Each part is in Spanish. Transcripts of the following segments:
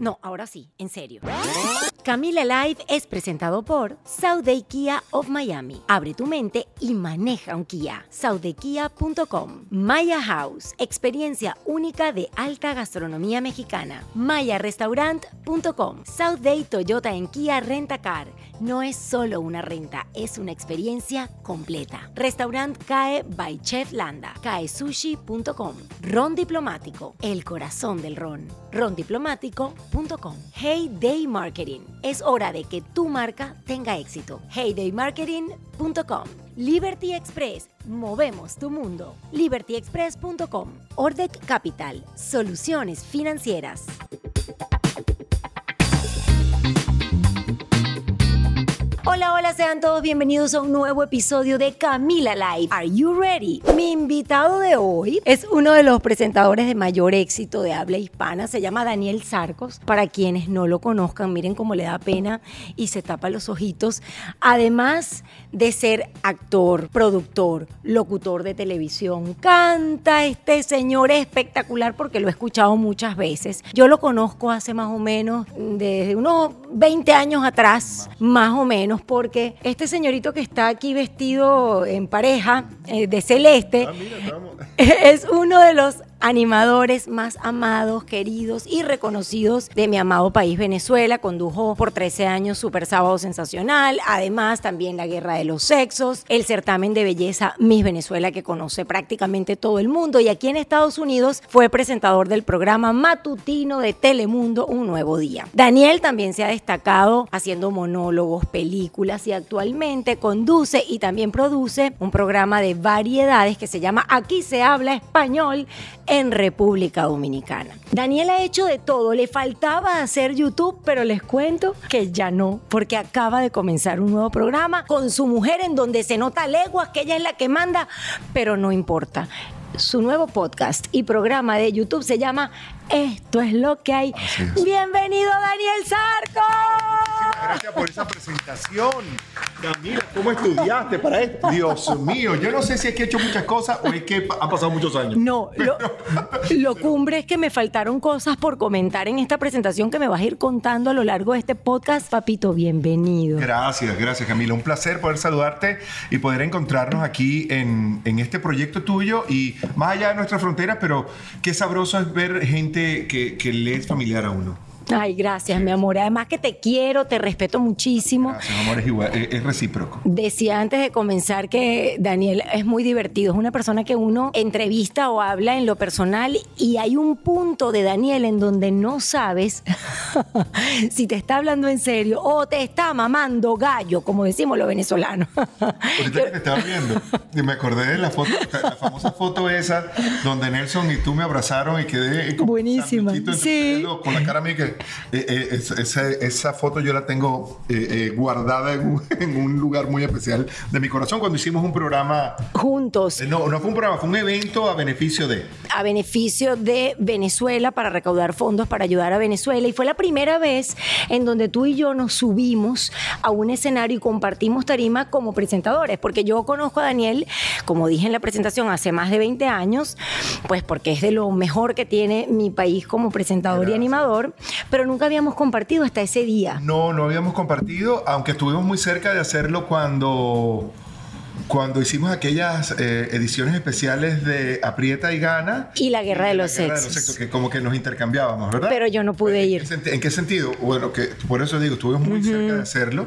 No, ahora sí, en serio. Camila Live es presentado por Day Kia of Miami. Abre tu mente y maneja un Kia. SouthDayKia.com. Maya House, experiencia única de alta gastronomía mexicana. MayaRestaurant.com. Day Toyota en Kia Rentacar. No es solo una renta, es una experiencia completa. Restaurant CAE by Chef Landa. CAESushi.com. Ron Diplomático, el corazón del ron. Rondiplomático.com. Hey Day Marketing es hora de que tu marca tenga éxito. Heydaymarketing.com. Liberty Express. Movemos tu mundo. LibertyExpress.com. Ordec Capital. Soluciones financieras. Hola, hola, sean todos bienvenidos a un nuevo episodio de Camila Live. Are you ready? Mi invitado de hoy es uno de los presentadores de mayor éxito de habla hispana. Se llama Daniel Sarcos. Para quienes no lo conozcan, miren cómo le da pena y se tapa los ojitos. Además de ser actor, productor, locutor de televisión, canta este señor espectacular porque lo he escuchado muchas veces. Yo lo conozco hace más o menos desde unos 20 años atrás, más o menos porque este señorito que está aquí vestido en pareja eh, de celeste ah, es uno de los animadores más amados, queridos y reconocidos de mi amado país Venezuela. Condujo por 13 años Super Sábado Sensacional, además también La Guerra de los Sexos, el certamen de belleza Miss Venezuela que conoce prácticamente todo el mundo y aquí en Estados Unidos fue presentador del programa matutino de Telemundo Un Nuevo Día. Daniel también se ha destacado haciendo monólogos, películas y actualmente conduce y también produce un programa de variedades que se llama Aquí se habla español en República Dominicana. Daniel ha hecho de todo, le faltaba hacer YouTube, pero les cuento que ya no, porque acaba de comenzar un nuevo programa con su mujer en donde se nota leguas que ella es la que manda, pero no importa. Su nuevo podcast y programa de YouTube se llama esto es lo que hay. Bienvenido Daniel Sarco. Gracias por esa presentación. Camila, ¿cómo estudiaste para esto? Dios mío, yo no sé si es que he hecho muchas cosas o es que han pasado muchos años. No, lo, cumbre es que me faltaron cosas por comentar en esta presentación que me vas a ir contando a lo largo de este podcast. Papito, bienvenido. Gracias, gracias Camila. Un placer poder saludarte y poder encontrarnos aquí en, en este proyecto tuyo y más allá de nuestras fronteras, pero qué sabroso es ver gente que, le es familiar a uno. Ay, gracias, mi amor. Además que te quiero, te respeto muchísimo. Gracias, amor, es igual, es, recíproco. Decía antes de comenzar que Daniel es muy divertido. Es una persona que uno entrevista o habla en lo personal y hay un punto de Daniel en donde no sabes si te está hablando en serio o te está mamando gallo, como decimos los venezolanos. Ahorita que te estaba viendo, y me acordé de la foto, la famosa foto esa, donde Nelson y tú me abrazaron y quedé buenísima. Sí. Con la cara mía que eh, eh, esa, foto yo la tengo eh, guardada en un, lugar muy especial de mi corazón cuando hicimos un programa. Juntos. no, no fue un programa, fue un evento a beneficio de. A beneficio de Venezuela para recaudar fondos para ayudar a Venezuela. Y fue la primera vez en donde tú y yo nos subimos a un escenario y compartimos tarima como presentadores. Porque yo conozco a Daniel, como dije en la presentación, hace más de 20 años, pues porque es de lo mejor que tiene mi país como presentador y animador pero nunca habíamos compartido hasta ese día. No, no habíamos compartido, aunque estuvimos muy cerca de hacerlo cuando cuando hicimos aquellas eh, ediciones especiales de Aprieta y Gana. Y la Guerra de la los Guerra Sexos. que como que nos intercambiábamos, ¿verdad? Pero yo no pude ¿En ir. qué senti- ¿En qué sentido? Bueno, que por eso digo, estuvimos muy cerca de hacerlo.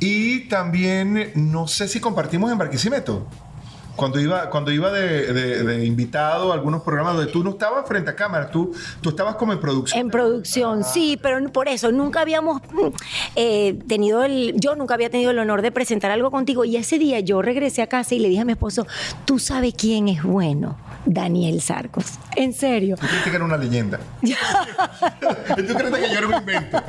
Y también, no sé si compartimos en Barquisimeto. Cuando iba, cuando iba de, de- de invitado a algunos programas donde tú no estabas frente a cámara, tú, tú estabas como en producción. En producción, sí, pero por eso nunca habíamos mm, eh, tenido el, yo nunca había tenido el honor de presentar algo contigo y ese día yo regresé a casa y le dije a mi esposo, tú sabes quién es bueno, Daniel Sarcos. En serio. ¿Tú crees que era una leyenda? ¿Tú crees que yo era un invento?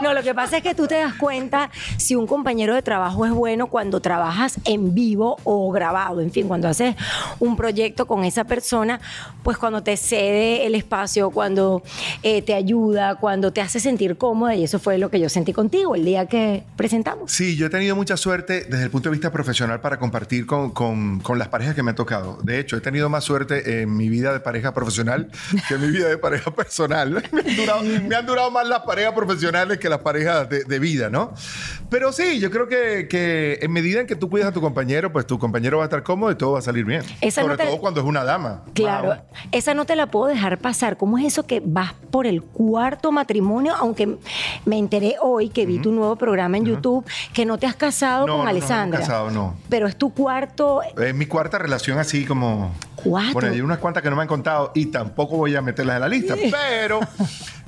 No, lo que pasa es que tú te das cuenta si un compañero de trabajo es bueno cuando trabajas en vivo o grabado, en fin, cuando haces un proyecto con esa persona, pues cuando te cede el espacio, cuando eh, te ayuda, cuando te hace sentir cómoda y eso fue lo que yo sentí contigo el día que presentamos. Sí, yo he tenido mucha suerte desde el punto de vista profesional para compartir con, con- con las parejas que me han tocado. De hecho, he tenido más suerte en mi vida de pareja profesional que en mi vida de pareja personal. Me han durado, me han durado más las parejas profesionales que las parejas de, de vida, ¿no? Pero sí, yo creo que, que en medida en que tú cuidas a tu compañero, pues tu compañero va a estar cómodo y todo va a salir bien. Esa Sobre no te- todo cuando es una dama. Claro, Wow. esa no te la puedo dejar pasar. ¿Cómo es eso que vas por el cuarto matrimonio? Aunque me enteré hoy que vi tu nuevo programa en YouTube, que no te has casado No, no, con no, no Alessandra. casado, no. Pero es tu cuarto. Es mi cuarta relación así como... Cuatro. Bueno, hay unas cuantas que no me han contado y tampoco voy a meterlas en la lista, pero,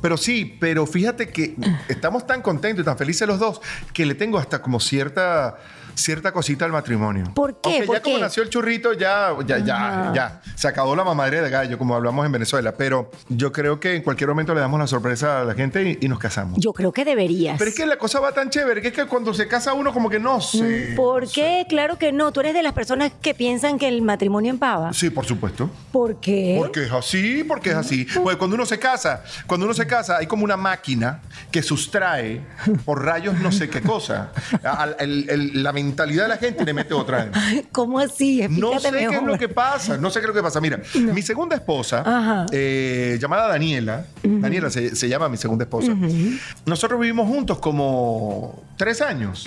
pero sí, pero fíjate que estamos tan contentos y tan felices los dos que le tengo hasta como cierta cierta cosita al matrimonio. ¿Por qué? Aunque ¿Por ya como nació el churrito, ya, ya, ya, ya, se acabó la mamadre de gallo, como hablamos en Venezuela, pero yo creo que en cualquier momento le damos la sorpresa a la gente y, y nos casamos. Yo creo que deberías. pero es que la cosa va tan chévere, que es que cuando se casa uno como que no sé. ¿Por qué? Claro que no. Tú eres de las personas que piensan que el matrimonio empava. Sí, por supuesto. ¿Por qué? Porque es así, porque es así. Porque cuando uno se casa, cuando uno se casa, hay como una máquina que sustrae por rayos no sé qué cosa. Al- el- el- la mentalidad de la gente le mete otra. ¿Cómo así? No sé qué es lo que pasa, no sé qué es lo que pasa. Mira, mi segunda esposa, eh, llamada Daniela, Daniela se, se llama mi segunda esposa, nosotros vivimos juntos como tres años.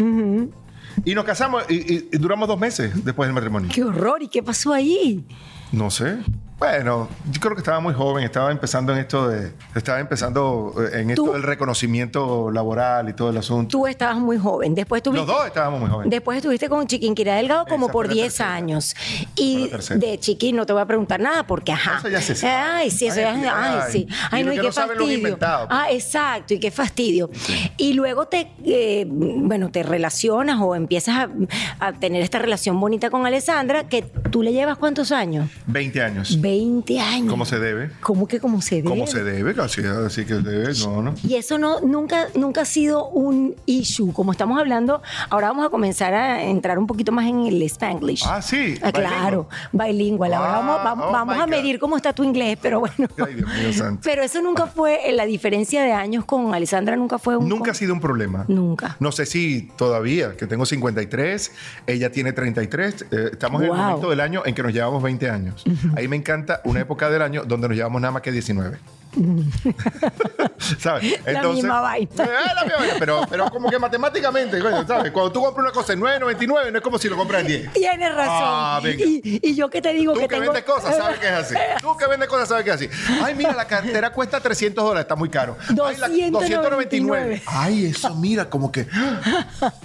Y nos casamos y, y- y duramos dos meses después del matrimonio. ¡Qué horror! ¿Y qué pasó ahí? No sé. Bueno, yo creo que estaba muy joven, estaba empezando en esto de, estaba empezando eh, en esto Tú- del reconocimiento laboral y todo el asunto. Tú estabas muy joven. Después Los tuviste... dos estábamos muy jóvenes. Después estuviste con Chiquinquirá Delgado como Esa por la 10 tercera. años. Fue Y la tercera. de Chiqui no te voy a preguntar nada porque, ajá. Eso ya se sabe. Ay, sí, eso Ay, ya. Ay, ay. sí. Ay, Y no, lo y que qué no saben lo han fastidio. inventado. Ah, exacto, y qué fastidio. Y luego te, eh, bueno, te relacionas o empiezas a, a tener esta relación bonita con Alessandra, que tú le llevas cuántos años? 20 años. 20 años. ¿Cómo se debe? ¿Cómo que cómo se debe? ¿Cómo se debe? Así, así que debe, no, no. Y eso no, nunca, nunca ha sido un issue. Como estamos hablando, ahora vamos a comenzar a entrar un poquito más en el Spanglish. Ah, sí, Ah, claro, bilingüe. Ahora Ah, vamos, vamos, oh vamos a medir cómo está tu inglés, pero bueno. Ay, Dios mío santo. Pero eso nunca fue, la diferencia de años con Alessandra nunca fue un... Nunca ha sido un problema. Nunca. No sé si todavía, que tengo 53, ella tiene 33. eh, estamos en el Wow. momento del año en que nos llevamos 20 años. Ahí me encanta una época del año donde nos llevamos nada más que 19. ¿Sabes? Entonces, la misma vaina. Eh, la misma vaina pero, pero, como que matemáticamente, ¿sabes? Cuando tú compras una cosa en 9.99, no es como si lo compras en 10. Tienes razón. Ah, y, y, yo que te digo tú que, que tengo... vendes cosas, sabes que es así. Tú que vendes cosas, sabes que es así. Ay, mira, la cartera cuesta 300 dólares, está muy caro. 299. Ay, eso mira, como que...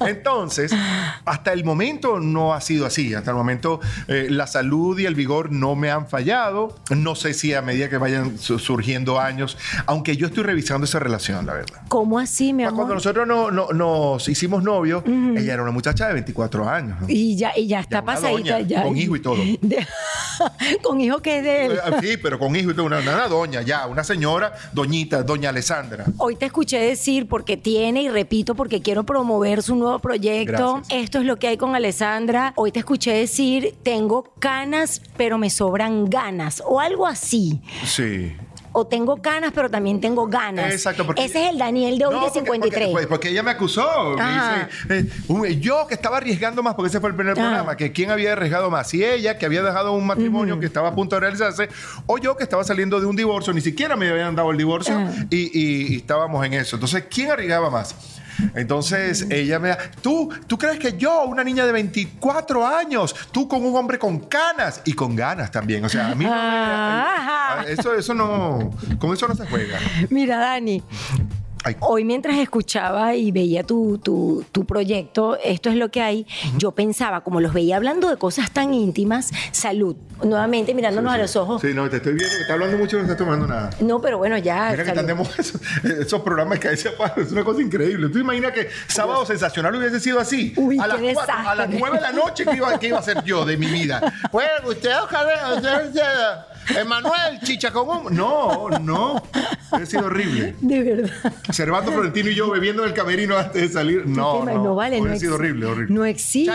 Entonces, hasta el momento no ha sido así. Hasta el momento eh, la salud y el vigor no me han fallado. No sé si a medida que vayan surgiendo años, aunque yo estoy revisando esa relación, la verdad. ¿Cómo así, mi amor? Cuando nosotros no, nos hicimos novios, uh -huh. ella era una muchacha de 24 años. Y ya, y ya está ya pasadita. Con hijo y todo. Con hijo que es de él. Ah, sí, pero con hijo y todo. Una, doña ya, una señora, doñita, doña Alessandra. Hoy te escuché decir, porque tiene, y repito, porque quiero promover su nuevo proyecto. Esto es lo que hay con Alessandra. Hoy te escuché decir, tengo canas, pero me sobran ganas, o algo así. Sí. O tengo canas, pero también tengo ganas. Exacto, porque- Ese es el Daniel de hoy No, de porque- 53. Porque, porque ella me acusó. Me Ajá. dice, eh, yo que estaba arriesgando más, porque ese fue el primer Ah. programa, que quién había arriesgado más. Si ella, que había dejado un matrimonio que estaba a punto de realizarse, o yo que estaba saliendo de un divorcio, ni siquiera me habían dado el divorcio Ah. y, y- y estábamos en eso. Entonces, ¿quién arriesgaba más? Entonces ella me da, tú, ¿tú crees que yo, una niña de 24 años, tú con un hombre con canas y con ganas también? O sea, a mí no me- eso, eso no, con eso no se juega. Mira, Dani, Ay, hoy mientras escuchaba y veía tu, tu, tu proyecto, esto es lo que hay, yo pensaba, como los veía hablando de cosas tan íntimas, salud, nuevamente mirándonos a los ojos. Sí, no, te estoy viendo que estás hablando mucho y no estás tomando nada. No, pero bueno, ya. Mira que tenemos esos, esos programas que pasan, es una cosa increíble. ¿Tú imaginas que Sábado Sensacional hubiese sido así? Uy, a, las qué a las desastre. 9 de la noche, ¿qué iba, qué iba a ser yo de mi vida? Bueno, usted, ojalá, usted, usted, Emanuel, chicha con un... No, no. Ha sido horrible. De verdad. Servando Florentino y yo bebiendo en el camerino antes de salir. No, no. no vale, no Hubiera sido horrible, horrible. no existe.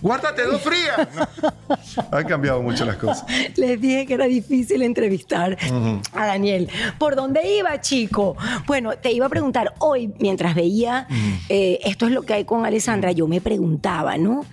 Guárdate dos frías. No. Han cambiado mucho las cosas. Les dije que era difícil entrevistar a Daniel. ¿Por dónde iba, chico? Bueno, te iba a preguntar hoy, mientras veía eh, esto es lo que hay con Alessandra, yo me preguntaba, ¿no?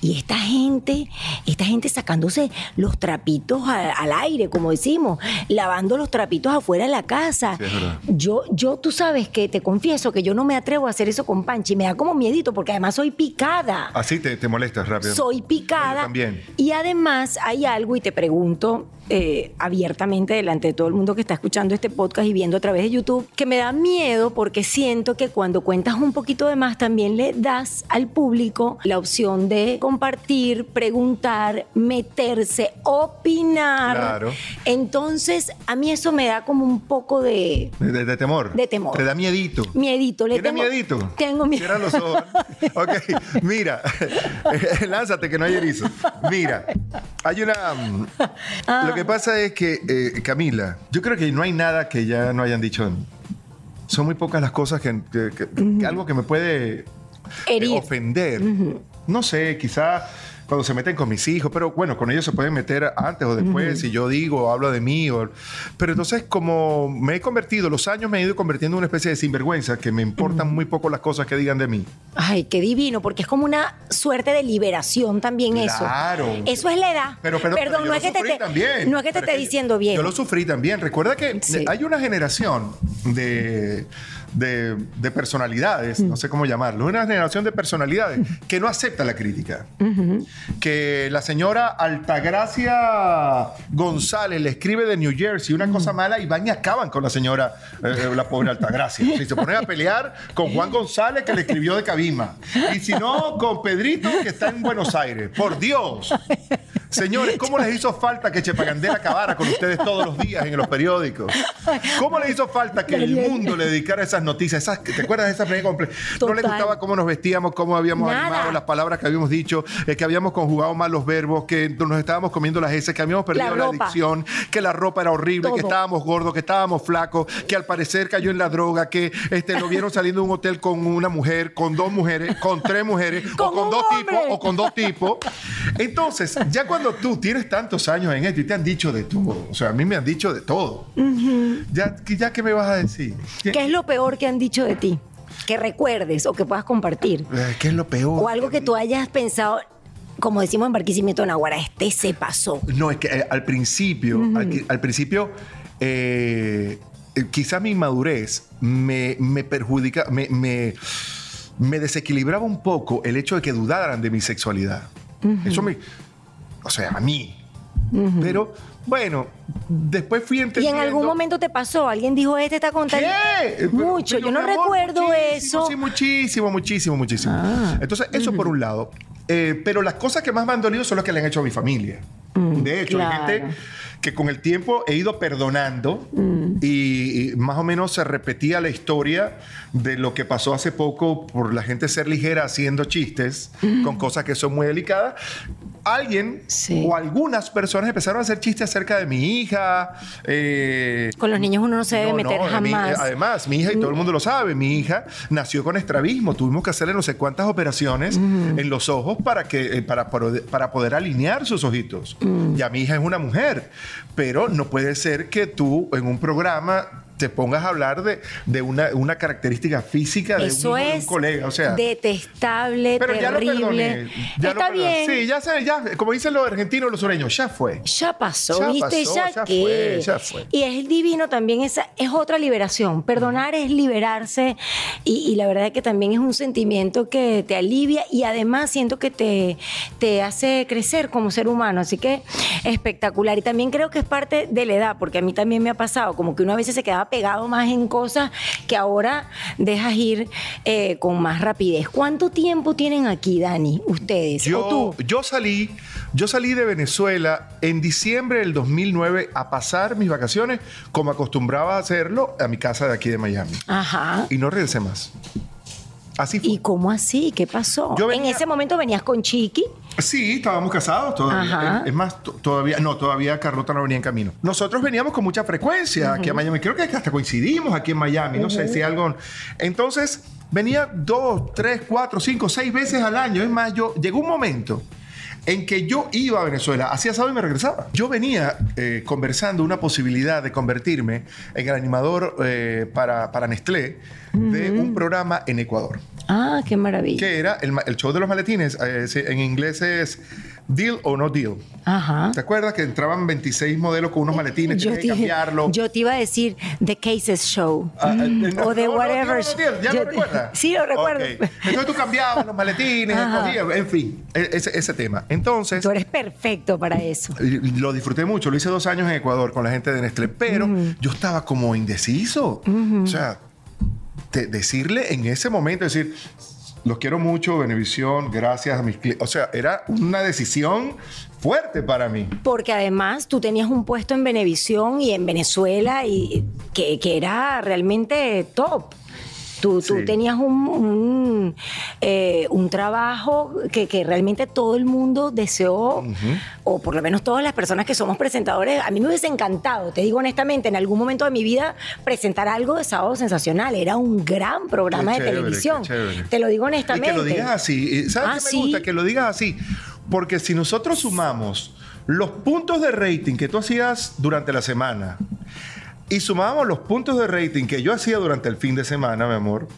Y esta gente, esta gente sacándose los trapitos a- al aire, como decimos, lavando los trapitos afuera de la casa. Sí, es verdad. Yo, yo, tú sabes que te confieso que yo no me atrevo a hacer eso con Panchi, me da como miedito porque además soy picada. Así te, te molestas rápido. Soy picada. Yo también. Y además hay algo, y te pregunto eh, abiertamente delante de todo el mundo que está escuchando este podcast y viendo a través de YouTube, que me da miedo porque siento que cuando cuentas un poquito de más también le das al público la opción de compartir, preguntar, meterse, opinar. Claro. Entonces, a mí eso me da como un poco de De, de- de temor. De temor. Te da miedito. miedito. Le ¿Tienes tengo- miedito? Tengo miedo. Cierra los ojos. Ok, mira. Lánzate que no hay erizo. Mira, hay una... mm, Ah. Lo que pasa es que, eh, Camila, yo creo que no hay nada que ya no hayan dicho de mí. Son muy pocas las cosas que... que- que- que algo que me puede eh, ofender. No sé, quizá cuando se meten con mis hijos, pero bueno, con ellos se pueden meter antes o después, si yo digo hablo de mí. o- pero entonces, como me he convertido, los años me he ido convirtiendo en una especie de sinvergüenza, que me importan muy poco las cosas que digan de mí. Ay, qué divino, porque es como una suerte de liberación también Claro. eso. Eso es la edad. Pero, pero, Perdón, no es que te no es que te esté diciendo bien. Yo lo sufrí también. Recuerda que Sí. hay una generación de, de, de personalidades, no sé cómo llamarlo, una generación de personalidades que no acepta la crítica. Que la señora Altagracia González le escribe de New Jersey una cosa mala y van y acaban con la señora, eh, la pobre Altagracia. Si se ponen a pelear con Juan González que le escribió de Cabima. Y si no, con Pedrito que está en Buenos Aires. Por Dios. Señores, ¿cómo les hizo falta que Chepagandera acabara con ustedes todos los días en los periódicos? ¿Cómo les hizo falta que el mundo le dedicara esas noticias? Esas, ¿Te acuerdas de esa primera comple- No les gustaba cómo nos vestíamos, cómo habíamos Nada. animado, las palabras que habíamos dicho, eh, que habíamos conjugado mal los verbos, que nos estábamos comiendo las heces, que habíamos perdido la, adicción, que la ropa era horrible, que estábamos gordos, que estábamos flacos, que al parecer cayó en la droga, que este, lo vieron saliendo de un hotel con una mujer, con dos mujeres, con tres mujeres, o Con dos tipos, o con dos tipos. Entonces, ya cuando tú tienes tantos años en esto y te han dicho de todo, o sea, a mí me han dicho de todo, ya, ya qué me vas a decir? ¿Qué, ¿Qué es lo peor que han dicho de ti? Que recuerdes o que puedas compartir. eh, qué es lo peor? O algo que tú hayas pensado, como decimos en Barquisimeto Naguara, este se pasó. No, es que eh, al principio, al, que- al principio, eh, eh, quizá mi inmadurez me, me perjudica, me, me, me desequilibraba un poco el hecho de que dudaran de mi sexualidad. Eso me. O sea, a mí. Pero bueno, después fui Y entendiendo. en algún momento te pasó, alguien dijo, este está contando. ¿Qué? Pero- Mucho, pero, yo no amor, recuerdo eso. Sí, muchísimo, muchísimo, muchísimo. Ah. Entonces, eso por un lado. Eh, pero las cosas que más me han dolido son las que le han hecho a mi familia. de hecho, Mm, claro. hay gente que con el tiempo he ido perdonando Mm. y, y más o menos se repetía la historia de lo que pasó hace poco por la gente ser ligera haciendo chistes con cosas que son muy delicadas. Alguien Mm. Sí. o algunas personas empezaron a hacer chistes acerca de mi hija. eh, Con los niños uno no se debe no, meter no, mi- jamás. además, mi hija, y todo el mundo lo sabe, mi hija nació con estrabismo. Tuvimos que hacerle no sé cuántas operaciones en los ojos para, que, eh, para, para, para poder alinear sus ojitos. Ya mi hija es una mujer, pero no puede ser que tú en un programa te pongas a hablar de, de una, una característica física de, Eso un, de colega. O sea, detestable, pero ya lo terrible. perdoné. ya lo Está perdoné. bien. Sí, ya, sé, ya, como dicen los argentinos, los sureños, ya fue. Ya pasó, Ya ¿viste? pasó, ya, ya qué. fue, ya fue. Y es divino también, esa, es otra liberación. Perdonar es liberarse y, y la verdad es que también es un sentimiento que te alivia y además siento que te, te hace crecer como ser humano. Así que espectacular. Y también creo que es parte de la edad, porque a mí también me ha pasado, como que uno a veces se quedaba pegado más en cosas que ahora dejas ir eh, con más rapidez. ¿Cuánto tiempo tienen aquí, Dani, ustedes? ¿O Yo, tú? yo salí, yo salí de Venezuela en diciembre del 2009 a pasar mis vacaciones como acostumbraba a hacerlo a mi casa de aquí de Miami. Ajá. Y no regresé más. Así fue. ¿Y cómo así? ¿Qué pasó? Yo venía- En ese momento venías con Chiqui. Sí, estábamos casados todavía. Es, es más, to- todavía, no, todavía Carlota no venía en camino. Nosotros veníamos con mucha frecuencia aquí a Miami. Creo que hasta coincidimos aquí en Miami. No sé si algo. Entonces, venía dos, tres, cuatro, cinco, seis veces al año. Es más, yo llegó un momento en que yo iba a Venezuela, hacía sábado y me regresaba. Yo venía eh, conversando una posibilidad de convertirme en el animador eh, para, para Nestlé de un programa en Ecuador Ah, qué maravilla. que era el, show de los maletines. eh, en inglés es Deal o No Deal. Ajá. ¿Te acuerdas que entraban 26 modelos con unos maletines? Yo te, que cambiarlo. yo te iba a decir The Cases Show. Ah, eh, Mm, no, o de no, whatever. no, no, no, ¿Ya Yo lo recuerdas? Sí, lo recuerdo. Ok. Entonces tú cambiabas los maletines, escogías, en fin, e- ese, ese tema. Entonces, Tú eres perfecto para eso. lo disfruté mucho. Lo hice dos años en Ecuador con la gente de Nestlé, pero yo estaba como indeciso. O sea, decirle en ese momento, decir, los quiero mucho, Benevisión, gracias a mis clientes. O sea, era una decisión fuerte para mí. Porque además tú tenías un puesto en Venevisión y en Venezuela y que, que era realmente top. Tú, tenías un, un, eh, un trabajo que, que realmente todo el mundo deseó, o por lo menos todas las personas que somos presentadores, a mí me hubiese encantado, te digo honestamente, en algún momento de mi vida presentar algo de Sábado Sensacional. Era un gran programa Qué de chévere, televisión. Te lo digo Y honestamente. que lo digas así. Y ¿Sabes Ah, qué me sí. gusta? Que lo digas así. Porque si nosotros sumamos los puntos de rating que tú hacías durante la semana y sumábamos los puntos de rating que yo hacía durante el fin de semana, mi amor.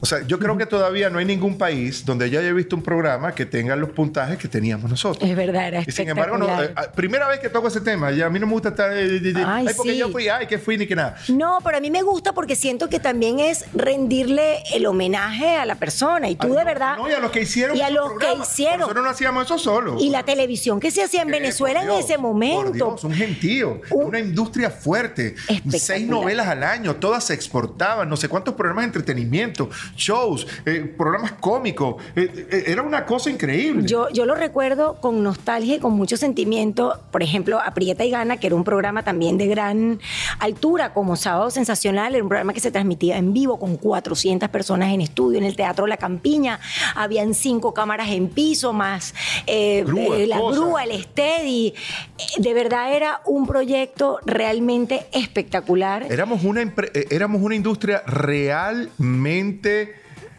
O sea, yo creo que todavía no hay ningún país donde yo haya visto un programa que tenga los puntajes que teníamos nosotros. Es verdad, era Y sin embargo, no, eh, primera vez que toco ese tema, y a mí no me gusta estar. eh, eh, eh, Ay, ay, porque sí. yo fui, ay, que fui, ni que nada. No, pero a mí me gusta porque siento que también es rendirle el homenaje a la persona. Y tú Ay, de verdad. No, y a los que hicieron. Y a los que hicieron. Nosotros no hacíamos eso solo. Y la televisión que se hacía en Venezuela en ese momento. Por Dios, un gentío, Un- una industria fuerte. Seis novelas al año, todas se exportaban, no sé cuántos programas de entretenimiento, shows, eh, programas cómicos. Eh, eh, era una cosa increíble. Yo, yo lo recuerdo con nostalgia y con mucho sentimiento. Por ejemplo, Aprieta y Gana, que era un programa también de gran altura, como Sábado Sensacional, era un programa que se transmitía en vivo con 400 personas en estudio, en el Teatro La Campiña. Habían cinco cámaras en piso, más eh, la cosas. grúa, el steady. De verdad era un proyecto realmente espectacular. Éramos una, éramos una industria realmente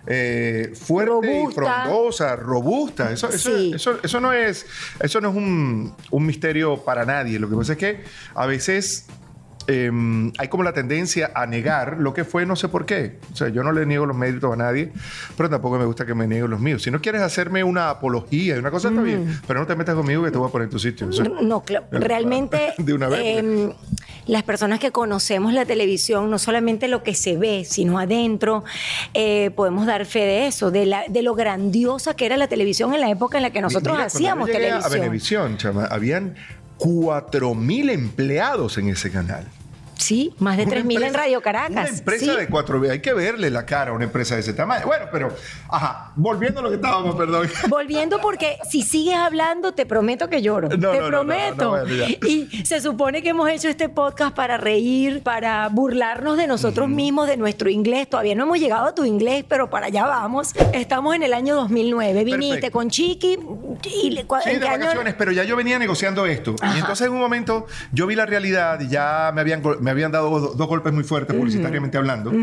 eh, fuerte y Robusta. frondosa, robusta. Eso, eso, Sí. eso, eso no es, eso no es un, un misterio para nadie. Lo que pasa es que a veces eh, hay como la tendencia a negar lo que fue, no sé por qué. O sea, yo no le niego los méritos a nadie, pero tampoco me gusta que me nieguen los míos. Si no quieres hacerme una apología y una cosa, está bien, pero no te metas conmigo que te voy a poner en tu sitio. O sea, No, realmente De una vez, em, las personas que conocemos la televisión, no solamente lo que se ve, sino adentro, eh, podemos dar fe de eso, de, la, de lo grandiosa que era la televisión en la época en la que nosotros Mira, hacíamos llegué A televisión. Venevisión, chama, habían 4.000 empleados en ese canal. Sí, más de Una 3.000 en Radio Caracas. Una empresa sí. de 4.000. Hay que verle la cara a una empresa de ese tamaño. Bueno, pero, ajá, volviendo a lo que estábamos, perdón. Volviendo porque si sigues hablando, te prometo que lloro. No, te no, prometo. no, y se supone que hemos hecho este podcast para reír, para burlarnos de nosotros mismos, de nuestro inglés. Todavía no hemos llegado a tu inglés, pero para allá vamos. Estamos en el año 2009. Viniste Perfecto. con Chiqui y le- Sí, ¿en de año? vacaciones, pero ya yo venía negociando esto. Ajá. Y entonces en un momento yo vi la realidad y ya me habían, me habían dado do- dos golpes muy fuertes, publicitariamente hablando.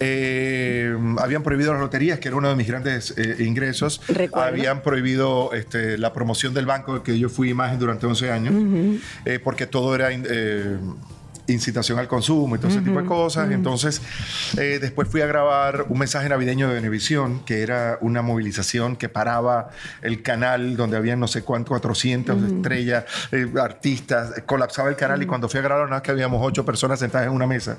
Eh, habían prohibido las loterías, que era uno de mis grandes eh, ingresos. Recuerdo. Habían prohibido este, la promoción del banco, que yo fui imagen durante 11 años, eh, porque todo era... in- incitación al consumo y todo ese tipo de cosas. Entonces, eh, después fui a grabar un mensaje navideño de Venevisión, que era una movilización que paraba el canal donde había no sé cuánto, 400 estrellas, eh, artistas, colapsaba el canal y cuando fui a grabar, nada más que habíamos ocho personas sentadas en una mesa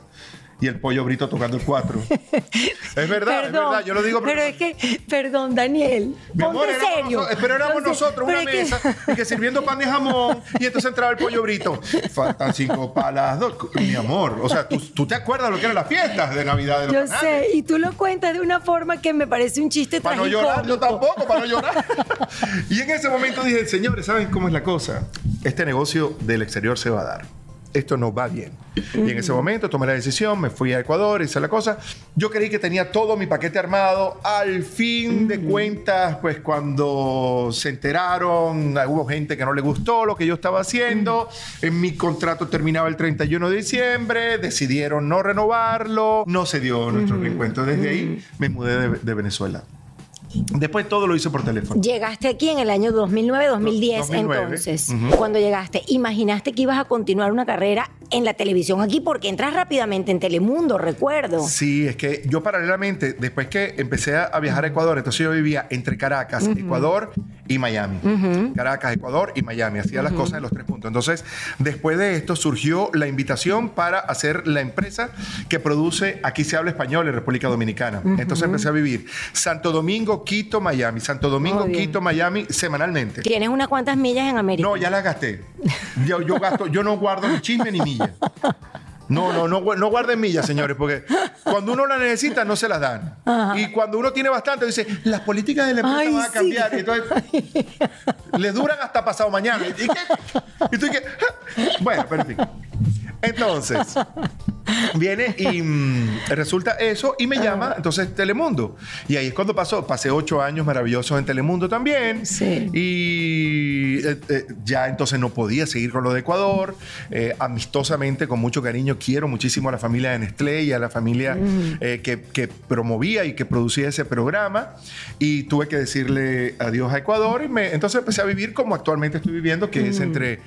y el pollo brito tocando el cuatro. es verdad, es verdad, yo lo digo. Pero, es que, perdón, Daniel, mi amor, serio. pero éramos nosotros una mesa y que sirviendo pan de jamón y entonces entraba el pollo brito. Faltan cinco palas, dos. Mi amor, o sea, ¿tú, te acuerdas lo que eran las fiestas de Navidad de los Yo sé, y tú lo cuentas de una forma que me parece un chiste Para no llorar, yo tampoco, para no llorar. y en ese momento dije, señores, ¿saben cómo es la cosa? Este negocio del exterior se va a dar esto no va bien. Y en ese momento tomé la decisión, me fui a Ecuador, hice la cosa. Yo creí que tenía todo mi paquete armado. Al fin de cuentas, pues cuando se enteraron, hubo gente que no le gustó lo que yo estaba haciendo. En mi contrato terminaba el 31 de diciembre, decidieron no renovarlo, no se dio nuestro reencuentro. Desde ahí me mudé de Venezuela. Después todo lo hice por teléfono. Llegaste aquí en el año 2009-2010, entonces. Cuando llegaste, ¿imaginaste que ibas a continuar una carrera en la televisión aquí? Porque entras rápidamente en Telemundo, recuerdo. Sí, es que yo paralelamente, después que empecé a viajar a Ecuador, entonces yo vivía entre Caracas, Ecuador y Miami. Caracas, Ecuador y Miami. Hacía las cosas en los tres puntos. Entonces, después de esto surgió la invitación para hacer la empresa que produce Aquí se habla español en República Dominicana. Entonces empecé a vivir Santo Domingo, Quito, Miami. Santo Domingo, Quito, Miami, semanalmente. ¿Tienes unas cuantas millas en América? No, ya las gasté. Yo, yo, gasto, yo no guardo ni chisme ni millas. No, no, no, no guarden millas, señores, porque cuando uno la necesita no se las dan. Y cuando uno tiene bastante, dice, las políticas de la empresa van a cambiar. Y entonces, les duran hasta pasado mañana. ¿Y, qué? ¿Y tú qué? Bueno, perfecto. Entonces, viene y mm, resulta eso y me llama entonces Telemundo. Y ahí es cuando pasó. Pasé ocho años maravillosos en Telemundo también. Sí. Y eh, eh, ya entonces no podía seguir con lo de Ecuador. Eh, amistosamente, con mucho cariño, quiero muchísimo a la familia de Nestlé y a la familia mm. que, que, promovía y que producía ese programa. Y tuve que decirle adiós a Ecuador. Y me, entonces empecé a vivir como actualmente estoy viviendo, que es entre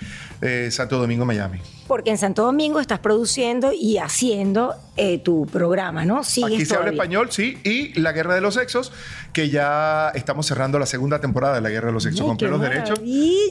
Santo Domingo y Miami. Porque en Santo Domingo estás produciendo y haciendo eh, tu programa, ¿no? Aquí se habla español, sí, y La Guerra de los Sexos, que ya estamos cerrando la segunda temporada de La Guerra de los Sexos, con los derechos.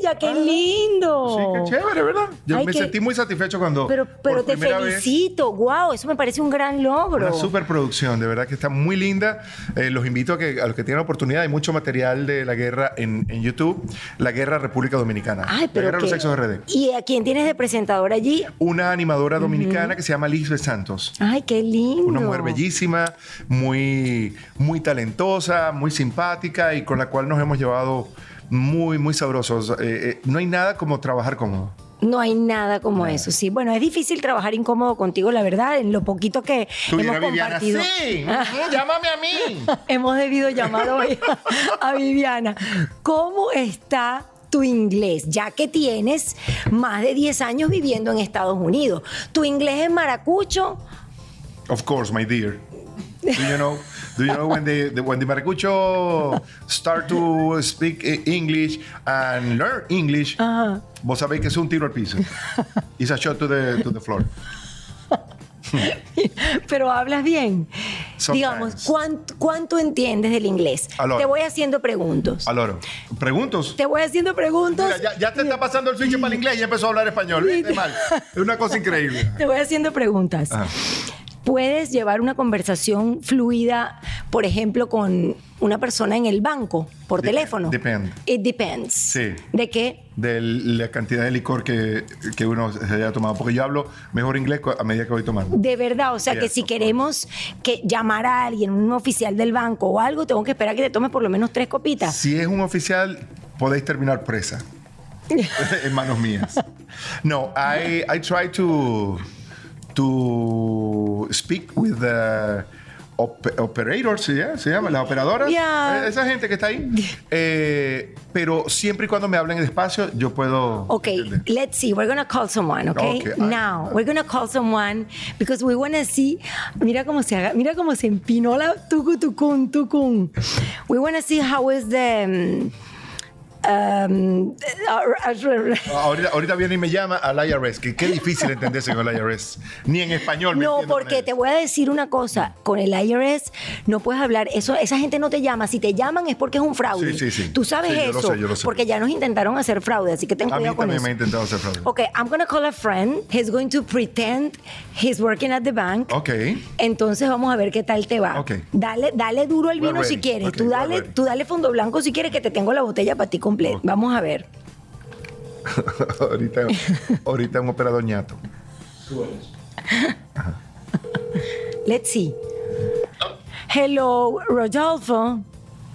¡Ya qué ah, lindo! Sí, qué chévere, ¿verdad? Yo me sentí muy satisfecho cuando. Pero, pero te felicito, wow, eso me parece un gran logro. Una superproducción, de verdad que está muy linda. Eh, los invito a que a los que tienen oportunidad, hay mucho material de la guerra en, YouTube, La Guerra República Dominicana. Ay, pero la Guerra de los Sexos RD. ¿Y a quién tienes de presentador allí? Una animadora dominicana que se llama Lisbeth Santos. Ay, qué lindo. Una mujer bellísima, muy, muy talentosa, muy simpática y con la cual nos hemos llevado muy, muy sabrosos. Eh, eh, no hay nada como trabajar cómodo. No hay nada como eso, sí. Bueno, es difícil trabajar incómodo contigo, la verdad, en lo poquito que hemos compartido. Sí, llámame a mí. hemos debido llamar hoy a Viviana. ¿Cómo está tu inglés, ya que tienes más de 10 años viviendo en Estados Unidos. ¿Tu inglés es maracucho? Of course, my dear. Do you know? Do you know when the, when the maracucho start to speak English and learn English? Vos sabéis que es un tiro al piso. It's a shot to the, to the floor. Pero hablas bien. Digamos, ¿cuánto, entiendes del inglés? Te voy haciendo preguntas. Aloro. ¿Preguntos? Te voy haciendo preguntas. ya, te está pasando el switch para el inglés y ya empezó a hablar español. Es una cosa increíble. Te voy haciendo preguntas. Puedes llevar una conversación fluida, por ejemplo, con una persona en el banco por teléfono. Depende. It depends. Sí. ¿De qué? De la cantidad de licor que, que, uno se haya tomado. Porque yo hablo mejor inglés a medida que voy tomando. De verdad. O sea que si queremos que llamar a alguien, un oficial del banco o algo, tengo que esperar que te tome por lo menos tres copitas. Si es un oficial, podéis terminar presa. en manos mías. No, I, I try to to speak with the operators, ¿sí? se llama, las operadoras, eh, esa gente que está ahí. Eh, pero siempre y cuando me hablen despacio, yo puedo. Okay, let's see. We're gonna call someone, okay? okay. Now, we're gonna call someone because we wanna see. Mira cómo se haga, mira cómo se empinó la tucu tucun tucun. We wanna see how is the. Um, Um, ahorita, ahorita viene y me llama al IRS, que qué difícil entenderse con el IRS. Ni en español me no, con porque te voy a decir una cosa. Con el IRS no puedes hablar. Eso, esa gente no te llama. Si te llaman es porque es un fraude. Sí, sí, sí. Tú sabes Sí, yo lo eso. sé, yo lo sé. Porque ya nos intentaron hacer fraude, así que ten A mí cuidado con también eso. me ha intentado hacer fraude. Ok, I'm gonna call a friend. He's going to pretend he's working at the bank. Ok. Entonces vamos a ver qué tal te va. Ok. Dale, dale duro We're vino si quieres. Ok, tú dale, tú dale fondo blanco si quieres que te tengo la botella para ti Vamos a ver. ahorita, ahorita un operador ñato. Let's see. Hello, Rodolfo.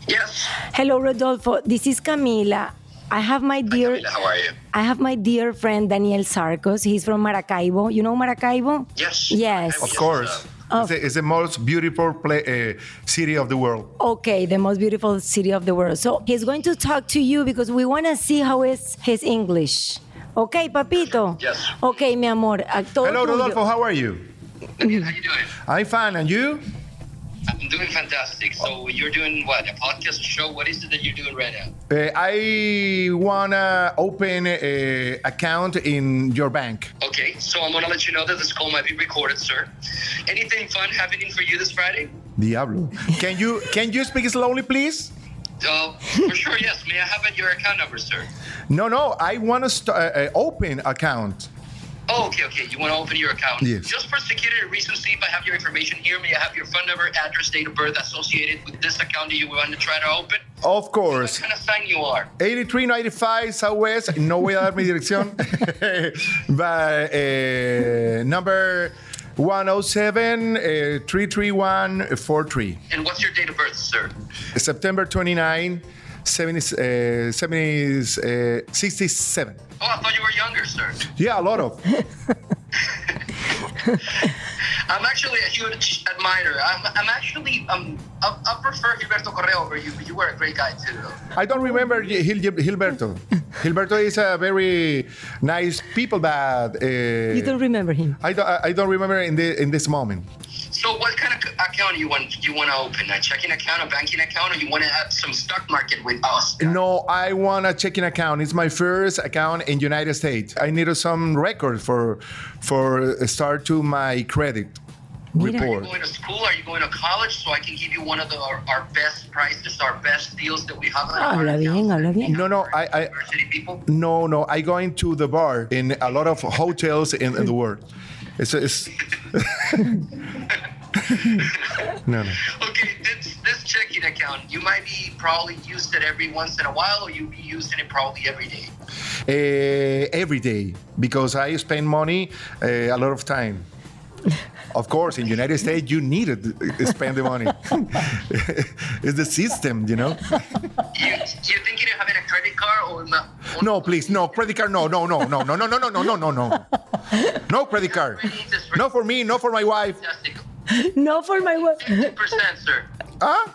Yes. Hello, Rodolfo. This is Camila. I have my dear, Camila, how are you? I have my dear friend Daniel Sarcos. He's from Maracaibo. You know Maracaibo? Yes. Yes. Of course. Oh. It's, the, it's the most beautiful play, uh, city of the world. Okay, the most beautiful city of the world. So he's going to talk to you because we want to see how is his English. Okay, papito. Yes. Okay, mi amor. a todo Hello, tuyo. Rodolfo. How are you? Daniel, how you doing? I'm fine. And you? I'm doing fantastic. So you're doing what? A podcast, show? What is it that you're doing right now? Uh, I wanna open a account in your bank. Okay, so I'm gonna let you know that this call might be recorded, sir. Anything fun happening for you this Friday? Diablo. Can you can you speak slowly, please? Uh, for sure, yes. May I have your account number, sir? No, no. I wanna st- uh, uh, open account. Oh, okay, okay. You want to open your account? Yes. Just for security reasons, see if I have your information here. May I have your phone number, address, date of birth associated with this account that you want to try to open? Of course. What kind of sign you are? 8395 Southwest. No voy a dar mi dirección. But, uh, number 107 uh, 33143. And what's your date of birth, sir? September 29, 70, uh, 70, uh, 67. Oh, I thought you were younger, sir. Yeah, a lot of. I'm actually a huge admirer. I'm, I'm actually, um, I, I prefer Gilberto Correa over you, but you were a great guy too. I don't remember Gil- Gilberto. Gilberto is a very nice people, but uh, You don't remember him. I don't. I don't remember in the in this moment. So, what kind of c- account you want you want to open? A checking account, a banking account, or you want to have some stock market with us? No, I want a checking account. It's my first account in United States. I needed some record for for uh, start to my credit Mira. Are you report. going to school? Are you going to college? So I can give you one of the, our, our best prices, our best deals that we have. on Habla bien, accounts. habla bien. No, no, I- I- University people. No, no, I going to the bar in a lot of hotels in, in the world. It's, it's no, no. Okay, this this checking account, you might be probably used it every once in a while, or you be using it probably every day. Uh, every day because I spend money uh, a lot of time. Of course, in United States, you need to spend the money. it's the system, you know. You you thinking of having a credit card or not? No, please, no credit card. No, no, no, no, no, no, no, no, no, no, no, no. No credit card. No for me, no for my wife. Fantastic. No for my work. Fifteen percent, sir. Huh?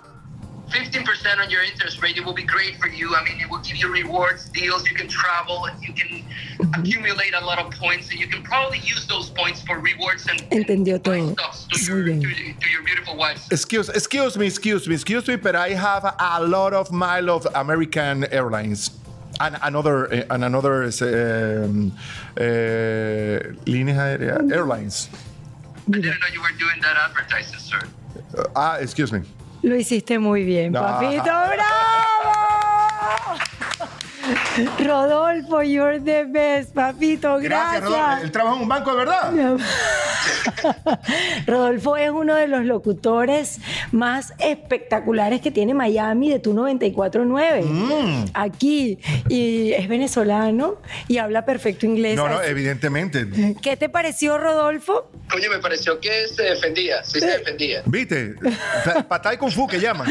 Fifteen percent on your interest rate. It will be great for you. I mean, it will give you rewards, deals. You can travel. You can accumulate a lot of points, and you can probably use those points for rewards and Entendió buy todo. stuff to Muy your, to, to your beautiful wife. Excuse, excuse me, excuse me, excuse me, but I have a lot of mile of American Airlines and another and another um, uh, líneas aéreas airlines. Ah, excuse me. Lo hiciste muy bien, papito. ¡Bravo! Rodolfo, you're the best, papito. Gracias. Rodolfo. Él trabaja en un banco de verdad. Rodolfo es uno de los locutores más espectaculares que tiene Miami de tu 94.9. Mm. Aquí. Y es venezolano y habla perfecto inglés. No, no, evidentemente. ¿Qué te pareció, Rodolfo? Coño, me pareció que se defendía, sí se defendía. ¿Viste? Pa- Patay Kung Fu que llaman.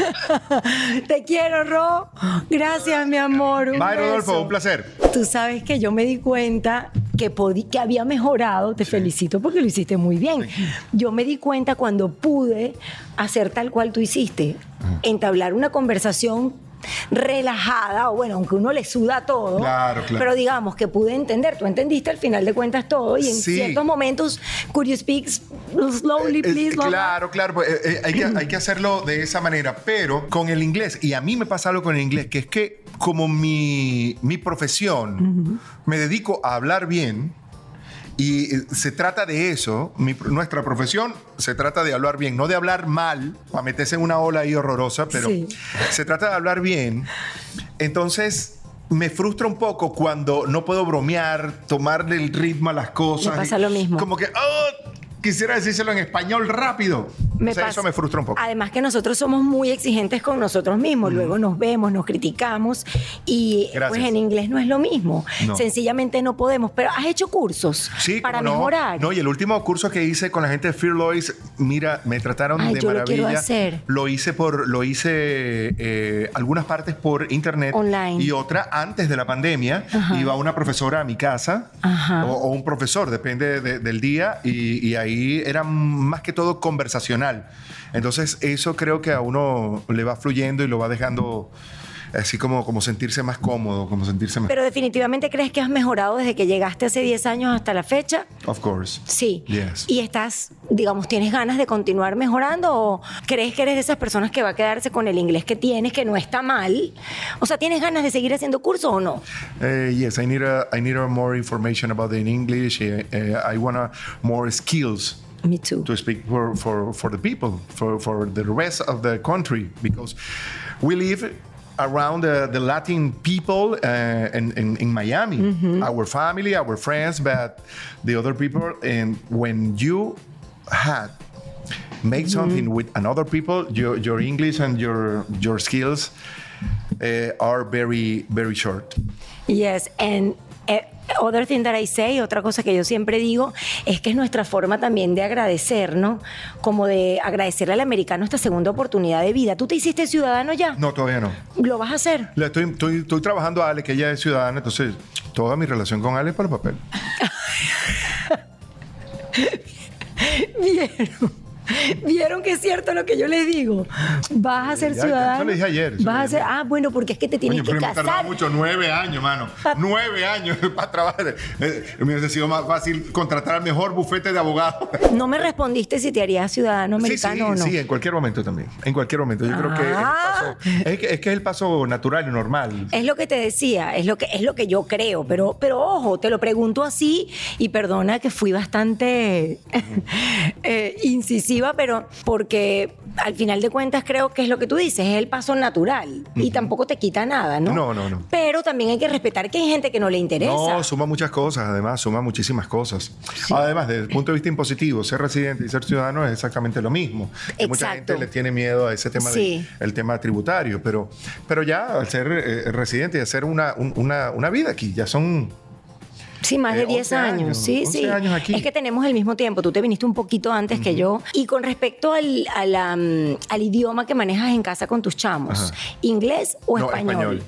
Te quiero, Ro. Gracias, mi amor. Un Bye, Rodolfo, un placer. Tú sabes que yo me di cuenta que, podí- que había mejorado, te felicito porque lo hiciste muy bien. Yo me di cuenta cuando pude hacer tal cual tú hiciste, entablar una conversación relajada, o bueno, aunque uno le suda todo, Claro, claro. pero digamos que pude entender, tú entendiste al final de cuentas todo y en Sí. ciertos momentos, could you speak slowly, Eh, please? Lola? claro, claro, pues, eh, eh, hay, que, hay que hacerlo de esa manera, pero con el inglés, y a mí me pasa algo con el inglés, que es que como mi, mi profesión, me dedico a hablar bien. Y eh, se trata de eso, mi- nuestra profesión se trata de hablar bien, no de hablar mal, para meterse en una ola ahí horrorosa, pero Sí. se trata de hablar bien. Entonces, me frustra un poco cuando no puedo bromear, tomarle el ritmo a las cosas. Me pasa y- lo mismo. Como que, "Oh, quisiera decírselo en español rápido. Me O sea, pasa. eso me frustra un poco. Además que nosotros somos muy exigentes con nosotros mismos, luego nos vemos, nos criticamos y Gracias. pues en inglés no es lo mismo. No. Sencillamente no podemos, pero has hecho cursos Sí, para no. mejorar. No, y el último curso que hice con la gente de Fear Lois, mira, me trataron Ay, de yo lo maravilla. quiero hacer. Lo hice por, lo hice eh, algunas partes por internet Online. y otra antes de la pandemia. Ajá. Iba una profesora a mi casa o, o un profesor, depende de- del día, y, y ahí era más que todo conversacional. Entonces eso creo que a uno le va fluyendo y lo va dejando así como, como sentirse más cómodo, como sentirse más... Pero definitivamente crees que has mejorado desde que llegaste hace 10 años hasta la fecha. of course. Sí. Yes. Y estás, digamos, ¿tienes ganas de continuar mejorando o crees que eres de esas personas que va a quedarse con el inglés que tienes, que no está mal? O sea, ¿tienes ganas de seguir haciendo cursos o no? Uh, yes, I need a, I need a more information about the English. Uh, uh, I want more skills Me too. to speak for, for, for the people, for, for the rest of the country, because we live around the, the Latin people uh, in, in, in Miami, our family, our friends, but the other people. And when you had make something with another people, your, your English and your, your skills uh, are very, very short. Yes, and other thing that I say, otra cosa que yo siempre digo, es que es nuestra forma también de agradecer, ¿no? Como de agradecerle al americano esta segunda oportunidad de vida. ¿Tú te hiciste ciudadano ya? No, todavía no. ¿Lo vas a hacer? Le estoy, estoy, estoy trabajando a Ale, que ella es ciudadana, entonces toda mi relación con Ale es por el papel. ¿Vieron? ¿Vieron que es cierto lo que yo les digo? Vas a ser Ya, ciudadano. eso le dije ayer, Vas a ser, ah, bueno, porque es que te tienes Coño, que pero me casar. mucho, nueve años, mano. Nueve años para trabajar. Eh, me hubiese sido más fácil contratar al mejor bufete de abogados. No me respondiste si te harías ciudadano Sí, americano sí, o no. sí, en cualquier momento también. En cualquier momento. Yo creo que, el Ah. paso- es que es que es el paso natural y normal. Es lo que te decía, es lo que, es lo que yo creo, pero, pero ojo, te lo pregunto así y perdona que fui bastante eh, incisiva, pero porque al final de cuentas creo que es lo que tú dices, es el paso natural y tampoco te quita nada, ¿no? No, no, no. Pero también hay que respetar que hay gente que no le interesa. No, suma muchas cosas, además, suma muchísimas cosas. Además, desde el punto de vista impositivo, ser residente y ser ciudadano es exactamente lo mismo. Y mucha Exacto. gente le tiene miedo a ese tema, de- Sí. el tema tributario, pero, pero ya al ser eh, residente y hacer una, un- una, una vida aquí, ya son... Sí, más de Eh, 10 11 años. años, sí, 11 sí. años aquí. Es que tenemos el mismo tiempo. Tú te viniste un poquito antes que yo. Y con respecto al, mm, al idioma que manejas en casa con tus chamos, Ajá. ¿inglés o no, español? Español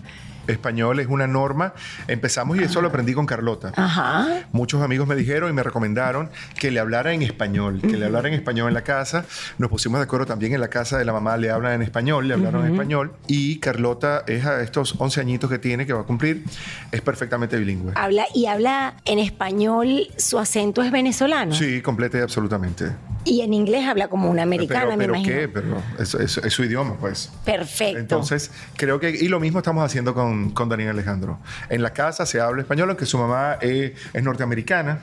es una norma. Empezamos y eso lo aprendí con Carlota. Ajá. Muchos amigos me dijeron y me recomendaron que le hablara en español, que le hablara en español en la casa. Nos pusimos de acuerdo también en la casa de la mamá, le hablan en español, le hablaron en español. Y Carlota es a estos 11 añitos que tiene, que va a cumplir, es perfectamente bilingüe. Habla y habla en español, su acento es venezolano. Sí, completa y absolutamente. Y en inglés habla como una americana, pero, me pero imagino. qué, pero es, es- es su idioma, pues. Perfecto. Entonces, creo que, y lo mismo estamos haciendo con, con Daniel Alejandro. En la casa se habla español, aunque su mamá eh, es norteamericana.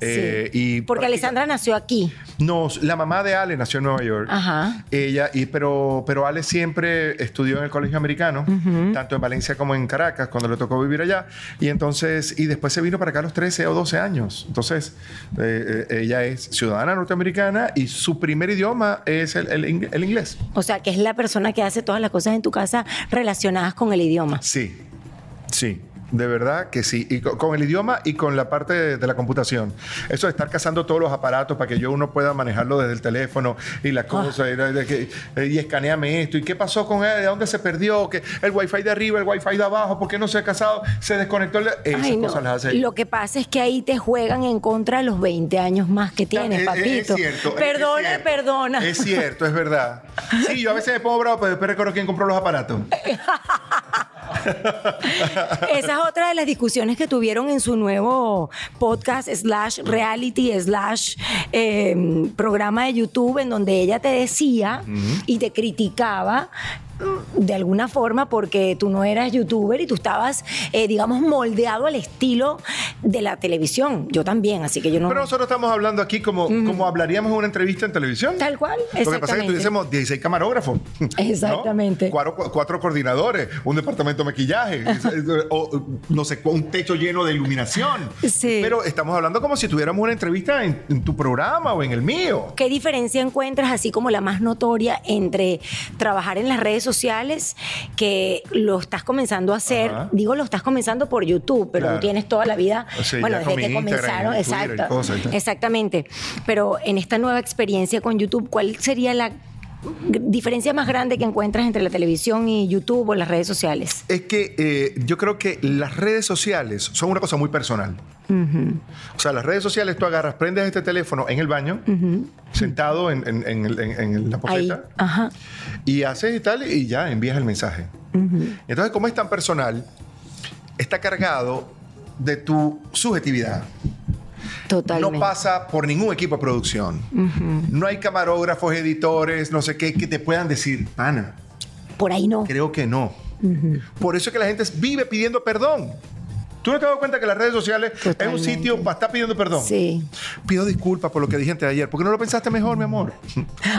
Eh, Sí. y Porque Alessandra nació aquí. No, la mamá de Ale nació en Nueva York. Ajá. Ella, y, pero, pero Ale siempre estudió en el colegio americano, tanto en Valencia como en Caracas, cuando le tocó vivir allá. Y entonces, y después se vino para acá a los 13 o 12 años. Entonces, eh, ella es ciudadana norteamericana y su primer idioma es el, el ing- el inglés. O sea, que es la persona que hace todas las cosas en tu casa relacionadas con el idioma. Sí, sí. De verdad que sí. Y co- con, el idioma y con la parte de, de la computación. Eso de estar cazando todos los aparatos para que yo uno pueda manejarlo desde el teléfono y la cosa. Y, de que- eh, y escaneame esto. ¿Y qué pasó con él? ¿De dónde se perdió? que El wifi de arriba, el wifi de abajo. ¿Por qué no se ha casado? Se desconectó. el- Esas Ay, no. cosas las hace. Lo que pasa es que ahí te juegan en contra los 20 años más que tienes, Es- es- papito. Es cierto. Perdona, es cierto. perdona. Es cierto, es verdad. Sí, yo a veces me pongo bravo, pero después recuerdo quién compró los aparatos. Esa es otra de las discusiones que tuvieron en su nuevo podcast slash reality slash eh, programa de YouTube en donde ella te decía y te criticaba de alguna forma porque tú no eras youtuber y tú estabas, eh, digamos, moldeado al estilo de la televisión. Yo también, así que yo no... Pero nosotros estamos hablando aquí como, como hablaríamos en una entrevista en televisión. Tal cual, Lo que pasa es que tuviésemos 16 camarógrafos. ¿no? Exactamente. Cuatro, cuatro coordinadores, un departamento de maquillaje, o no sé, un techo lleno de iluminación. Sí. Pero estamos hablando como si tuviéramos una entrevista en, en tu programa o en el mío. ¿Qué diferencia encuentras, así como la más notoria, entre trabajar en las redes sociales, que lo estás comenzando a hacer? Ajá. Digo, lo estás comenzando por YouTube, pero Claro. tú tienes toda la vida, Sí, bueno, ya desde que comenzaron, exacto, cosas exactamente. Pero en esta nueva experiencia con YouTube, ¿cuál sería la diferencia más grande que encuentras entre la televisión y YouTube o las redes sociales? Es que eh, yo creo que las redes sociales son una cosa muy personal. O sea, las redes sociales tú agarras, prendes este teléfono en el baño, sentado en, en- en el- en- en la ajá. y haces y tal, y ya envías el mensaje. Entonces, como es tan personal, está cargado de tu subjetividad. Totalmente. No pasa por ningún equipo de producción. No hay camarógrafos, editores, no sé qué, que te puedan decir, Ana, Por ahí no. creo que no. Por eso es que la gente vive pidiendo perdón. ¿Tú no te has dado cuenta que las redes sociales es un sitio para estar pidiendo perdón? Sí. Pido disculpas por lo que dije antes de ayer. ¿Por qué no lo pensaste mejor, mi amor?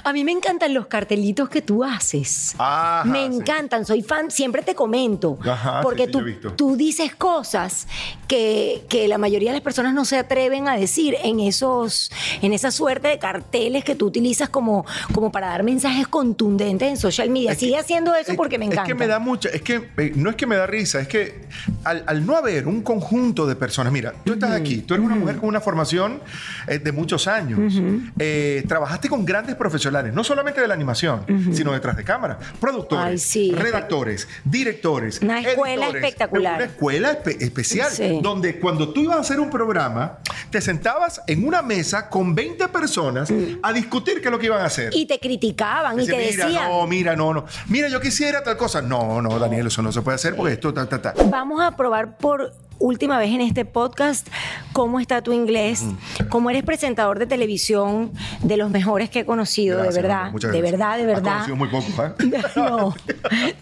A mí me encantan los cartelitos que tú haces. Ajá, me sí. encantan, soy fan, siempre te comento. Ajá, porque sí, tú, tú dices cosas que, que la mayoría de las personas no se atreven a decir en esos, en esa suerte de carteles que tú utilizas como, como para dar mensajes contundentes en social media. Es que- Sigue haciendo eso es- porque me encanta. Es que me da mucha, es que eh, no es que me da risa, es que al, al no haber un conjunto de personas, mira, tú estás aquí, tú eres una mujer con una formación eh, de muchos años, Eh, trabajaste con grandes profesionales, no solamente de la animación, sino detrás de cámara, productores, Ay, sí. redactores, directores, Una escuela editores, espectacular. Una escuela espe- especial, Sí. donde cuando tú ibas a hacer un programa, te sentabas en una mesa con 20 personas a discutir qué es lo que iban a hacer. Y te criticaban y te mira, decían. no, mira, no, no. Mira, yo quisiera tal cosa. No, no, Daniel, eso no se puede hacer porque esto, ta, ta, ta. Vamos a probar por última vez en este podcast cómo está tu inglés, cómo eres presentador de televisión de los mejores que he conocido, Gracias, de verdad, de verdad, de Has verdad. conocido muy poco, ¿eh? No,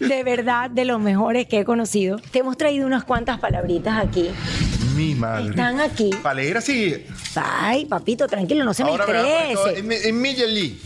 de verdad, de los mejores que he conocido. Te hemos traído unas cuantas palabritas aquí. Mi madre. Están aquí. Para leer así. Ay, papito, tranquilo, no se Ahora me estrese. imme- Immediately.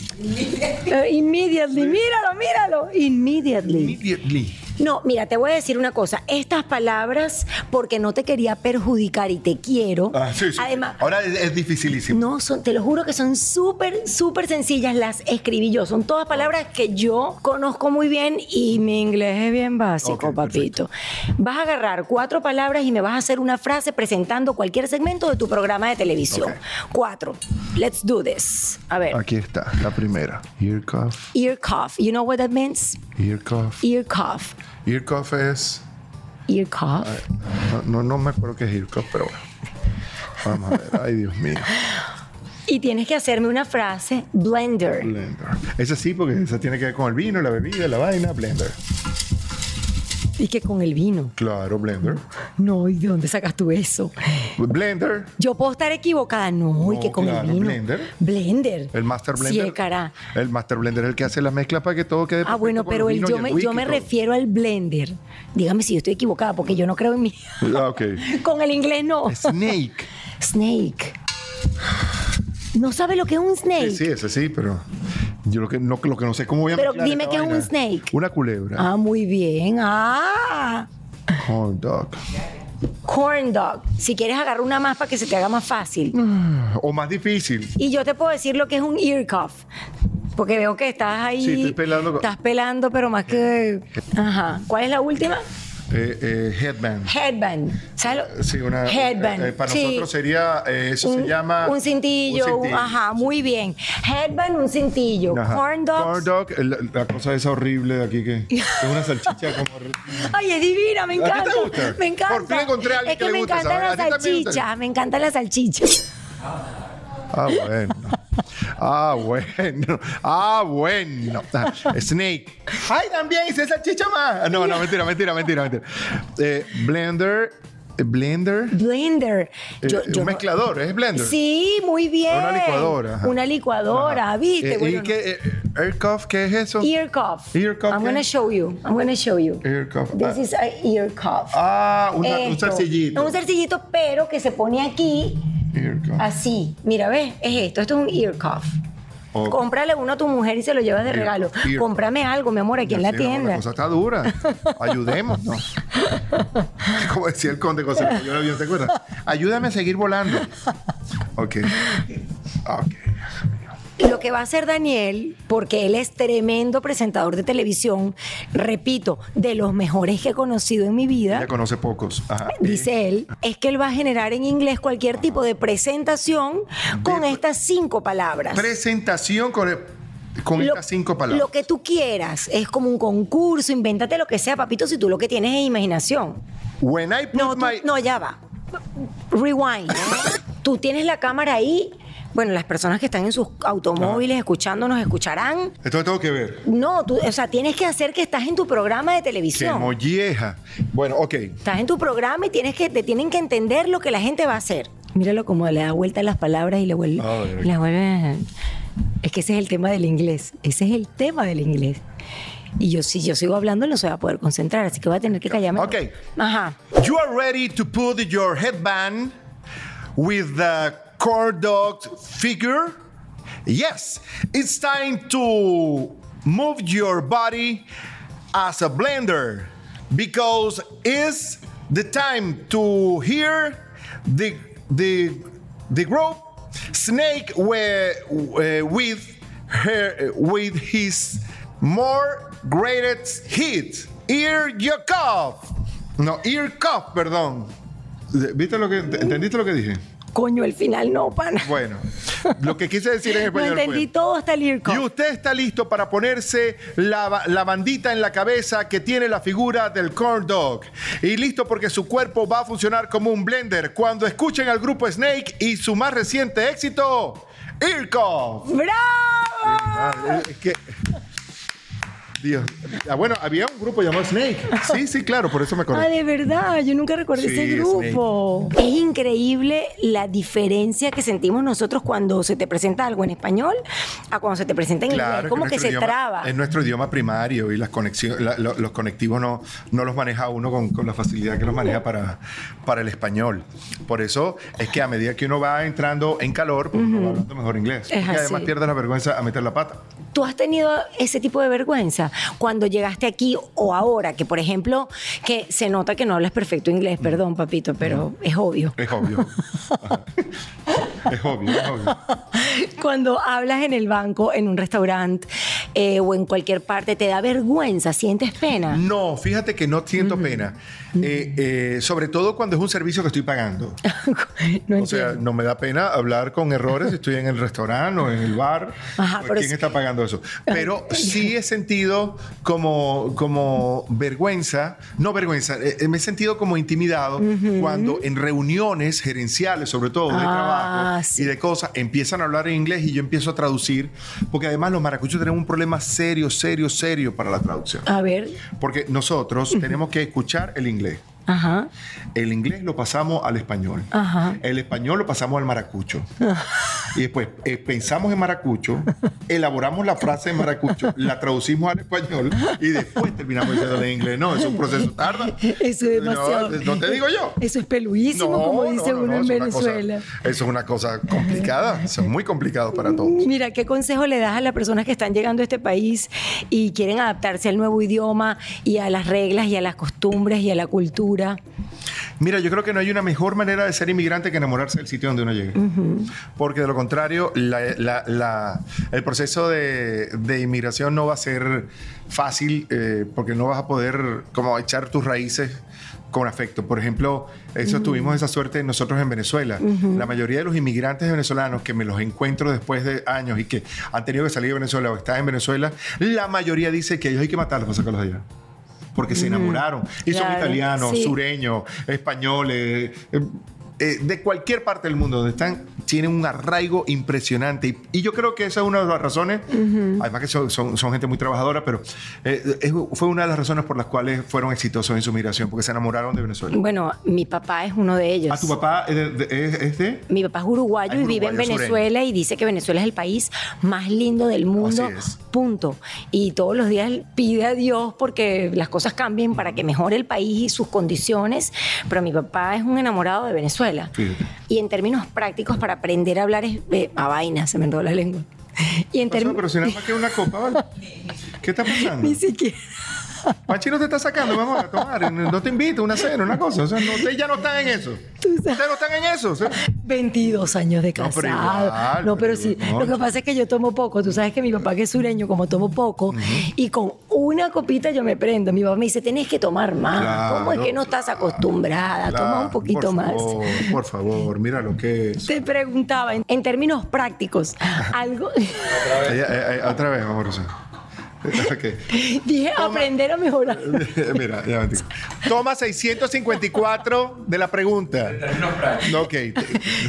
Eh, immediately, míralo, míralo. Immediately. Immediately. No, mira, te voy a decir una cosa. Estas palabras, porque no te quería perjudicar y te quiero. Ah, sí, sí. Además, Ahora es, es dificilísimo. no son, te lo juro que son súper, súper sencillas. Las escribí yo. Son todas palabras que yo conozco muy bien y mi inglés es bien básico, papito. Vas a agarrar cuatro palabras y me vas a hacer una frase presentando cualquier segmento de tu programa de televisión. Cuatro. Let's do this. A ver. Aquí está, la primera. Ear cough, Ear cough. You know what that means? ear cough. Ear cough. Ear cough es... Ear cough. No, no, no me acuerdo qué es ear cough, pero bueno. Vamos a ver. Ay, Dios mío. Y tienes que hacerme una frase blender. Blender. Esa sí, porque esa tiene que ver con el vino, la bebida, la vaina. Blender. Y que con el vino. Claro, blender. No, ¿y de dónde sacas tú eso? Blender. Yo puedo estar equivocada. No, y que con claro, el vino. blender. Blender. El Master Blender. Sí, cara. El Master Blender es el que hace la mezcla para que todo quede Ah, bueno, pero el yo me, yo me refiero al blender. Dígame si yo estoy equivocada, porque yo no creo en mí. Ah, ok. con el inglés no. Snake. Snake. ¿No sabe lo que es un snake? Sí, sí, ese sí, pero yo lo que no, lo que no sé cómo voy a Pero mezclar dime esta que es un snake. Una culebra. Ah, muy bien. Ah. Corn dog. Corn dog. Si quieres agarrar una más para que se te haga más fácil. O más difícil. Y yo te puedo decir lo que es un ear cuff. Porque veo que estás ahí. Sí, estoy pelando Estás pelando, pero más que. Ajá. ¿Cuál es la última? Eh, eh, headband. Headband. ¿Sabes lo? Sí, una. Headband. eh, para Sí. nosotros sería. eh, eso un, se llama. un cintillo, un cintillo. ajá, muy bien. Headband, un cintillo. Ajá. Corn dogs. Corn dog, el- la cosa esa horrible de aquí que es una salchicha como. Ay, es divina, me ti te encanta. gusta? Me encanta. Por fin encontré a alguien es que que le me gusta encantan las ¿A ti también te gusta? salchichas, me encantan las salchichas. Ah, bueno. Ah, bueno. Ah, bueno. Snake. Ay, también hice salchicha más. No, no, mentira, mentira, mentira, mentira. Eh, blender. Blender. Blender. Eh, Yo- un no- mezclador, es Blender. Sí, muy bien. Una licuadora. ajá. Una licuadora, Ajá. ¿viste? Eh, Bueno, ¿Y qué? eh, Air cuff, ¿qué es eso? Ear cuff. Ear cuff, I'm ¿qué? gonna show you. I'm gonna show you. Ear cuff. This Ah. is a ear cuff. Ah, una- un zarcillito. Un zarcillito, pero que se pone aquí Ear cuff. así. Mira, ¿ves? Es esto. Esto es un ear cuff. Cómprale uno a tu mujer y se lo llevas de Ear regalo. ear Cómprame algo, mi amor, aquí en la Sí, no, tienda. La cosa está dura. Ayudémonos. Como decía el conde José, yo el avión, ¿te acuerdas? Ayúdame a seguir volando. Ok. Ok. Lo que va a hacer Daniel, porque él es tremendo presentador de televisión, repito, de los mejores que he conocido en mi vida. Ella conoce pocos. Ajá. dice él, es que él va a generar en inglés cualquier tipo de presentación con De- estas cinco palabras. Presentación con, con Lo- estas cinco palabras. Lo que tú quieras, es como un concurso, invéntate lo que sea, papito, si tú lo que tienes es imaginación. When I put No, tú- my... no, ya va. Rewind. tú tienes la cámara ahí. Bueno, las personas que están en sus automóviles escuchándonos escucharán. Esto tengo que ver. No, tú, o sea, tienes que hacer que estás en tu programa de Qué televisión. molleja. Bueno, ok. Estás en tu programa y tienes que, te tienen que entender lo que la gente va a hacer. Míralo como le da vuelta a las palabras y le vuelve. Ver. le vuelve es que ese es el tema del inglés. Ese es el tema del inglés. Y yo, si yo sigo hablando, no se va a poder concentrar, así que voy a tener que callarme. Ok. Ajá. You are ready to put your headband with the dog figure? Yes, it's time to move your body as a blender because it's the time to hear the the the group snake wi- uh, with her with his more greatest hit. Ear your cough. No ear cough perdón. Viste lo que entendiste lo que dije Coño, el final no, pana. bueno lo que quise decir en español entendí fue todo hasta el cuff. y usted está listo para ponerse la, la bandita en la cabeza que tiene la figura del corn dog. Y listo porque su cuerpo va a funcionar como un blender cuando escuchen al grupo Snake y su más reciente éxito, Irkov. ¡Bravo! Es que. Dios. Ah, bueno, había un grupo llamado Snake. Sí, sí, claro, por eso me Ah, acordé. de verdad, yo nunca recordé Sí, ese grupo. Es increíble la diferencia que sentimos nosotros cuando se te presenta algo en español a cuando se te presenta en Claro, inglés. Como que nuestro se idioma- traba. Es nuestro idioma primario y las conexiones, la- lo- los conectivos no, no los maneja uno con, con la facilidad que los maneja para, para el español. Por eso es que a medida que uno va entrando en calor, pues uno va hablando mejor inglés. Es Porque además pierde la vergüenza a meter la pata. ¿Tú has tenido ese tipo de vergüenza cuando llegaste aquí o ahora? Que, por ejemplo, que se nota que no hablas perfecto inglés, perdón, papito, pero es obvio. Es obvio. Es obvio, es obvio. Cuando hablas en el banco, en un restaurante eh, o en cualquier parte, ¿te da vergüenza? ¿Sientes pena? No, fíjate que no siento pena. Eh, eh, sobre todo cuando es un servicio que estoy pagando. no O sea, no me da pena hablar con errores si estoy en el restaurante o en el bar. Ajá, o pero ¿Quién está pagando eso? Pero sí he sentido como, como vergüenza, no vergüenza, eh, eh, me he sentido como intimidado cuando en reuniones gerenciales, sobre todo de Ah, trabajo sí. y de cosas, empiezan a hablar en inglés y yo empiezo a traducir, porque además los maracuchos tenemos un problema serio, serio, serio para la traducción. A ver, Porque nosotros tenemos que escuchar el inglés. ajá. El inglés lo pasamos al español. Ajá. El español lo pasamos al maracucho. y después eh, pensamos en maracucho, elaboramos la frase en maracucho, la traducimos al español y después terminamos diciendo en inglés. No, es un proceso tarda. Eso es demasiado. No, no te digo yo. Eso es peluísimo, como dice no, no, uno en cosa- Venezuela. eso es una cosa complicada. Eso es muy complicado para todos. Mira, ¿qué consejo le das a las personas que están llegando a este país y quieren adaptarse al nuevo idioma y a las reglas y a las costumbres y a la cultura? Mira, yo creo que no hay una mejor manera de ser inmigrante que enamorarse del sitio donde uno llegue. Porque de lo contrario, la- la- la- el proceso de, de inmigración no va a ser fácil eh, porque no vas a poder como echar tus raíces con afecto. Por ejemplo, eso tuvimos esa suerte nosotros en Venezuela. La mayoría de los inmigrantes venezolanos que me los encuentro después de años y que han tenido que salir de Venezuela o están en Venezuela, la mayoría dice que ellos hay que matarlos para sacarlos de allá. Porque se enamoraron. Y son italianos, sí. sureños, españoles, eh, de cualquier parte del mundo donde están, tienen un arraigo impresionante. Y, y yo creo que esa es una de las razones, además que son, son, son gente muy trabajadora, pero eh, es- fue una de las razones por las cuales fueron exitosos en su migración, porque se enamoraron de Venezuela. Bueno, mi papá es uno de ellos. ¿A tu papá es de, de- es, es de? Mi papá es uruguayo Ah, es y vive en Venezuela y dice que Venezuela es el país más lindo del mundo. Punto. Y todos los días pide a Dios porque las cosas cambien para que mejore el país y sus condiciones. Pero mi papá es un enamorado de Venezuela. Fíjate. Y en términos prácticos, para aprender a hablar es eh, a vaina, se me enredó la lengua. Y en términos. pero si nada más que una copa, ¿vale? ¿Qué está pasando? Ni siquiera. Panchi no te está sacando, vamos a tomar. No te invito a una cena, una cosa. O sea, no, ustedes ya no están en eso. Ustedes no están en eso. o sea. 22 años de No, casado. pero igual, no, pero pero sí. no. Lo que pasa es que yo tomo poco. Tú sabes que mi papá, que es sureño, como tomo poco, y con una copita yo me prendo. Mi papá me dice, tenés que tomar más. Claro, ¿Cómo es que no estás acostumbrada? Toma un poquito por más. Favor, por favor, mira lo que es. Te preguntaba, en, en términos prácticos, algo. Ella- eh, eh, otra vez. Dije, aprender a mejorar. Mira, ya me Toma 654 de la pregunta. No, ok.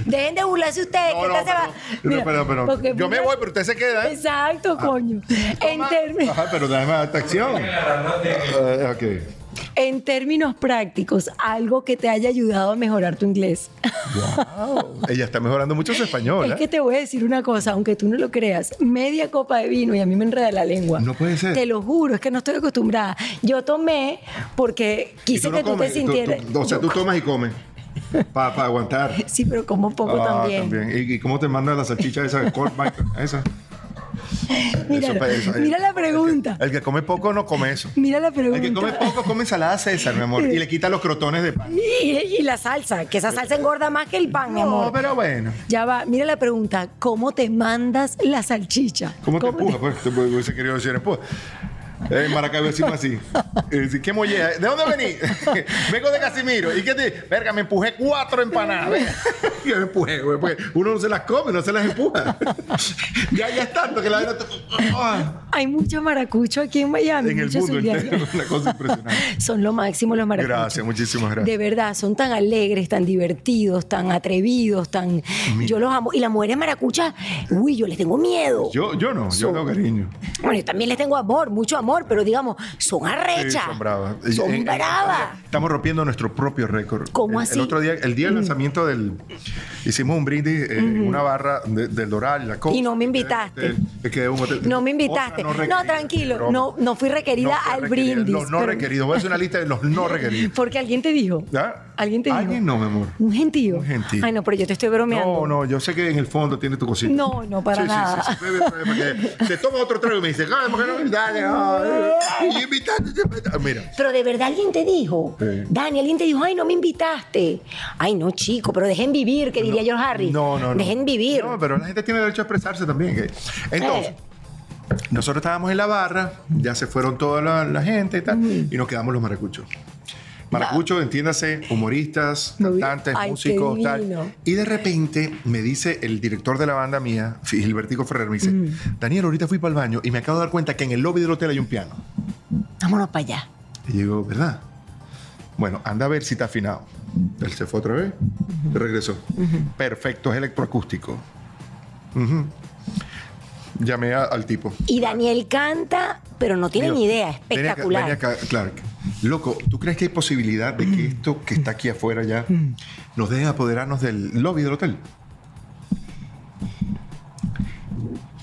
Dejen de burlarse ustedes. No, que no, esta se va. Mira, pero- pero- yo me voy, pero usted se queda. ¿eh? Exacto, coño. En, Toma- términos- Ajá, pero dame esta acción. Eh, ok. En términos prácticos, algo que te haya ayudado a mejorar tu inglés. Wow. Ella está mejorando mucho su español. Es ¿eh? que te voy a decir una cosa, aunque tú no lo creas, media copa de vino y a mí me enreda la lengua. No puede ser. Te lo juro, es que no estoy acostumbrada. Yo tomé porque quise tú no que tú te sintieras. tú- o sea, tú tomas y comes. Para aguantar. Sí, pero como poco Ah, también. ¿Y, y cómo te manda la salchicha esa de? Esa. Mira, Eso mira la pregunta. El que come poco no come eso. Mira la El que come pregunta. poco come ensalada César, mi amor. Y le quita los crotones de pan. Y, y la salsa, que esa salsa engorda más que el pan, mi No, amor. pero bueno. Ya va, mira la pregunta. ¿Cómo te mandas la salchicha? ¿Cómo te empuja? Pues te pues, hubiese querido decir empuja. Eh, En Maracaibo decimos así. Eh, ¿Qué mollea? ¿De dónde vení? Vengo de Casimiro. ¿Y qué te? Verga, me empujé cuatro empanadas. Yo me empujé, güey. Uno no se las come, no se las empuja. ya, ya es tanto que la Ah, Hay mucho maracucho aquí en Miami. En el mundo zuliano. entero. Una cosa impresionante. Son lo máximo los maracuchos. Gracias, muchísimas gracias. De verdad, son tan alegres, tan divertidos, tan atrevidos, tan... Yo los amo. Y las mujeres maracuchas, uy, yo les tengo miedo. Yo, yo no, yo tengo cariño. Bueno, yo también les tengo amor, mucho amor, pero digamos, son Sí, arrechas. son bravas. Son En- en- bravas. Estamos rompiendo nuestro propio récord. ¿Cómo el, así? Mm. El otro día, el día del lanzamiento del. Hicimos un brindis eh, en una barra de- del Doral, la cosa. Y no me invitaste. Quedé un hotel. No me invitaste. No, tranquilo. No, no fui requerida al requerida. brindis. Los no pero- requeridos. Voy a hacer una lista de los no requeridos. Porque alguien te dijo. ¿Alguien te dijo? Alguien no, mi amor. Un gentío. Un gentío. Ay, no, pero yo te estoy bromeando. No, no, yo sé que en el fondo tiene tu cosita. No, no, para Sí, sí, nada. Sí, sí, porque te toma otro trago y me dice, "Ay, ¿por qué no? Dale, invitaste. Mira, Pero de verdad alguien te dijo, Sí. Dani, alguien te dijo, ay, no me invitaste. Ay, no, chico, pero dejen vivir, que diría George Harry. No, no, no. Dejen vivir. No, pero la gente tiene derecho a expresarse también. que- Entonces, nosotros estábamos en la barra, ya se fueron toda la, la gente y tal, y nos quedamos los maracuchos. Maracuchos, entiéndase, humoristas, cantantes, Ay, músicos, tal. Y de repente me dice el director de la banda mía, Gilbertico Ferrer, me dice, Daniel, ahorita fui para el baño y me acabo de dar cuenta que en el lobby del hotel hay un piano. Vámonos para allá. Y digo, ¿verdad? Bueno, anda a ver si está afinado. Él se fue otra vez, y regresó. Perfecto, es electroacústico. Ujú. Llamé a- al tipo. Y Daniel canta, pero no tiene Digo, ni idea, ven acá- espectacular. ven acá, Clark. Loco, ¿tú crees que hay posibilidad de que esto que está aquí afuera ya nos deje apoderarnos del lobby del hotel?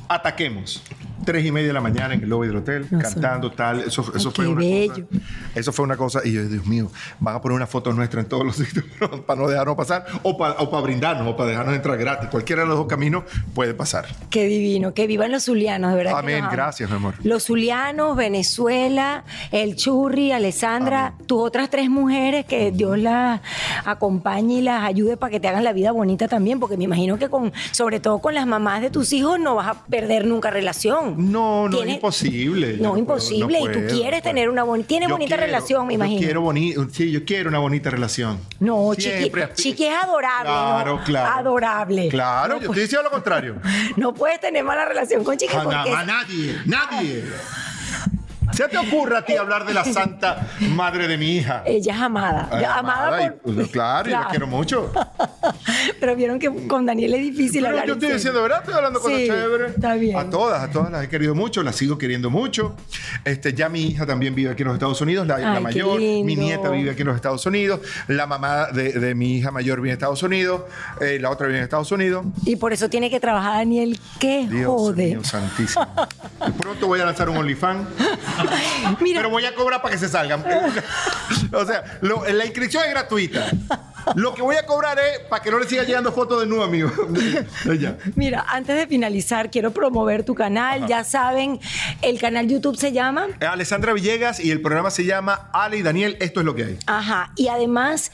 Ataquemos. Tres y media de la mañana en el lobby del hotel, No, cantando tal. Eso, eso Ay, fue qué una bello. cosa. Eso fue una cosa. Y yo, Dios mío, van a poner una foto nuestra en todos los sitios para no dejarnos pasar o para, o para brindarnos o para dejarnos entrar gratis. Cualquiera de los dos caminos puede pasar. Qué divino, que vivan los zulianos, de verdad. Amén, gracias, mi amor. Los zulianos, Venezuela, el Churri, Alessandra, tus otras tres mujeres, que Dios las acompañe y las ayude para que te hagan la vida bonita también, porque me imagino que con, sobre todo con las mamás de tus hijos, no vas a perder nunca relación. No, no es imposible. No, puedo, imposible. no y tú quieres no tener una bonita. Tienes Yo bonita relación, me imagino. Yo quiero boni- sí, yo quiero una bonita relación. No, Chiqui, Chiqui es adorable. Claro, ¿no? claro. Adorable. Claro, No, yo estoy diciendo lo contrario. No puedes tener mala relación con Chiqui Jamás, porque nadie, nadie. Se te ocurre a ti hablar de la santa madre de mi hija? Ella es amada. Amada, por- pues, claro, yo la quiero mucho. Pero vieron que con Daniel es difícil Pero hablar yo estoy diciendo, ¿verdad? Estoy hablando cosas Sí, chéveres. está bien. A todas, a todas las he querido mucho, las sigo queriendo mucho. Este, ya mi hija también vive aquí en los Estados Unidos, la, la Ay, qué mayor. Mi nieta vive aquí en los Estados Unidos. La mamá de, de mi hija mayor vive en Estados Unidos. eh, la otra vive en Estados Unidos. Y por eso tiene que trabajar Daniel. ¡Qué Dios jode! mío, santísimo. Y pronto voy a lanzar un OnlyFans. Mira, Pero voy a cobrar para que se salgan. o sea, lo- la inscripción es gratuita. Lo que voy a cobrar es para que no le siga llegando fotos de nuevo, amigo. ya. mira, antes de finalizar, quiero promover tu canal. Ya saben, el canal YouTube se llama. Alessandra Villegas y el programa se llama Ale y Daniel, esto es lo que hay. Ajá. Y además.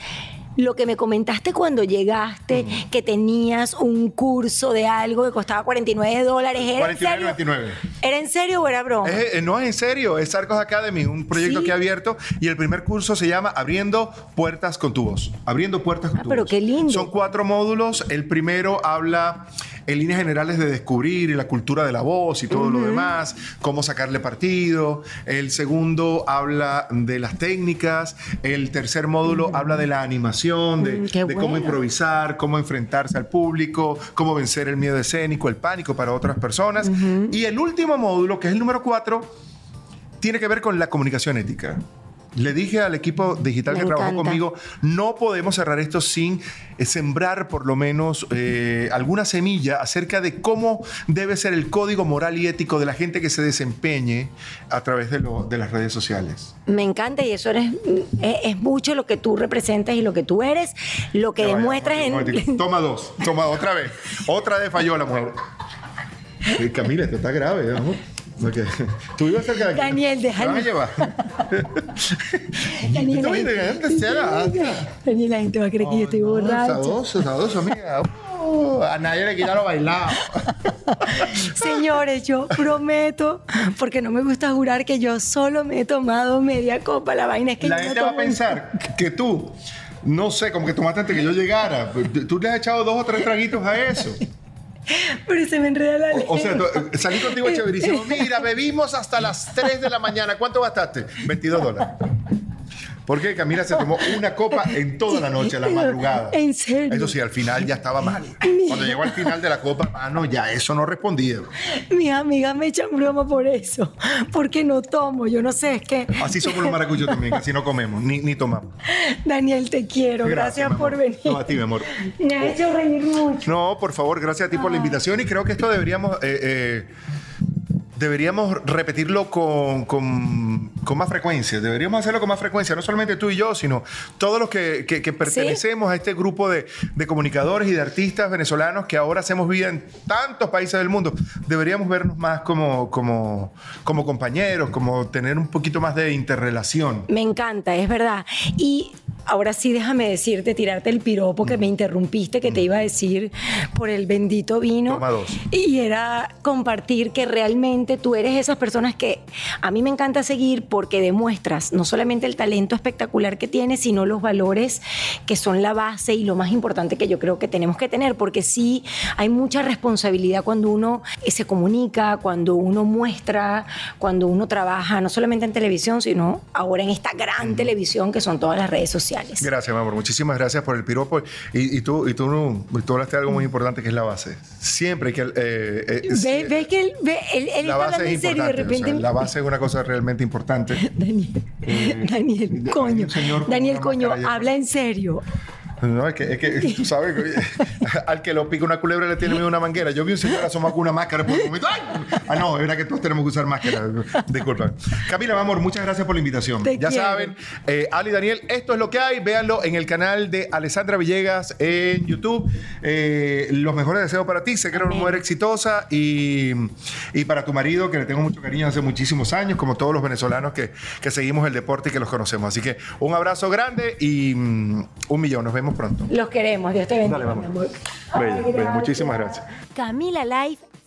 Lo que me comentaste cuando llegaste, que tenías un curso de algo que costaba 49 dólares. ¿Era en serio? 49.99. ¿Era en serio o era broma? Es- eh, no es en serio, es Arcos Academy, un proyecto Sí. que he abierto y el primer curso se llama Abriendo Puertas con tu voz. Abriendo Puertas con Ah, tu pero voz. qué lindo. Son cuatro módulos. El primero habla en líneas generales de descubrir la cultura de la voz y todo lo demás, cómo sacarle partido. El segundo habla de las técnicas. El tercer módulo habla de la animación, de, Mm, de cómo improvisar, cómo enfrentarse al público, cómo vencer el miedo escénico, el pánico para otras personas. Y el último módulo, que es el número cuatro, tiene que ver con la comunicación ética. Le dije al equipo digital Me que trabajó conmigo, no podemos cerrar esto sin eh, sembrar por lo menos eh, alguna semilla acerca de cómo debe ser el código moral y ético de la gente que se desempeñe a través de, lo- de las redes sociales. Me encanta y eso eres, es, es mucho lo que tú representas y lo que tú eres, lo que vaya, demuestras momentico, un en... Toma dos, toma otra vez. Otra vez falló la mujer. Camila, esto está grave, amor. Ok. Tú ibas cerca de aquí. Daniel, déjalo. ¿Me vas a llevar? Daniel, haga. Daniel, la gente va a creer que yo estoy borracha. Sadoso, sadoso, amiga. Uh, a nadie le quita lo bailado. Señores, yo prometo, porque no me gusta jurar que yo solo me he tomado media copa. La vaina es que La yo no gente va a pensar que tú, no sé, como que tomaste antes que yo llegara. Tú le has echado dos o tres traguitos a eso. Pero se me enreda la O, o sea, lengua. salí contigo chéverísimo. Mira, bebimos hasta las 3 de la mañana. ¿Cuánto gastaste? 22 dólares. Porque Camila se tomó una copa en toda la noche, a la madrugada. ¿En serio? Eso sí, al final ya estaba mal. Cuando llegó al final de la copa, mano, ya eso no respondía. Mis amigas me echan broma por eso, porque no tomo, yo no sé, es que... Así somos los maracuchos también, así no comemos, ni, ni tomamos. Daniel, te quiero, gracias, por venir. No, a ti, mi amor. Me ha hecho reír mucho. No, por favor, gracias a ti por la invitación y creo que esto deberíamos, eh, eh, deberíamos repetirlo con, con- con más frecuencia. Deberíamos hacerlo con más frecuencia, no solamente tú y yo, sino todos los que, que- que pertenecemos a este grupo de, de comunicadores y de artistas venezolanos que ahora hacemos vida en tantos países del mundo. Deberíamos vernos más como, como, como compañeros, como tener un poquito más de interrelación. Me encanta, es verdad. Y ahora sí, déjame decirte, tirarte el piropo que me interrumpiste, que te iba a decir por el bendito vino. Toma dos. Y era compartir que realmente tú eres esas personas que a mí me encanta seguir porque demuestras no solamente el talento espectacular que tienes, sino los valores que son la base y lo más importante que yo creo que tenemos que tener, porque sí hay mucha responsabilidad cuando uno eh, se comunica, cuando uno muestra, cuando uno trabaja, no solamente en televisión, sino ahora en esta gran televisión que son todas las redes sociales. Gracias, mi amor. Muchísimas gracias por el piropo. Y, y tú, y tú, no- tú hablaste de algo muy importante que es la base. Siempre que... eh, eh, Ve, ve que él, ve, él, él la está base hablando es en serio y de o repente... sea, la base es una cosa realmente importante. Daniel, Daniel, hay coño, Daniel, coño, habla en serio. No, es que, es que tú sabes, al que lo pica una culebra le tiene miedo una manguera. Yo vi un señor asomado con una máscara por un momento. ¡Ay! Ah, no, es verdad que todos tenemos que usar máscara. Disculpa. Camila, mi amor, muchas gracias por la invitación. Te ya quiero. saben, eh, Ali y Daniel, esto es lo que hay. Véanlo en el canal de Alessandra Villegas en YouTube. Eh, los mejores deseos para ti. Sé que eres una mujer exitosa y, y para tu marido, que le tengo mucho cariño hace muchísimos años, como todos los venezolanos que, que seguimos el deporte y que los conocemos. Así que un abrazo grande y mm, un millón. Nos vemos pronto. Los queremos, Dios te bendiga, Dale, vamos. Bella, Ay, bella. gracias. Muchísimas gracias. Camila Life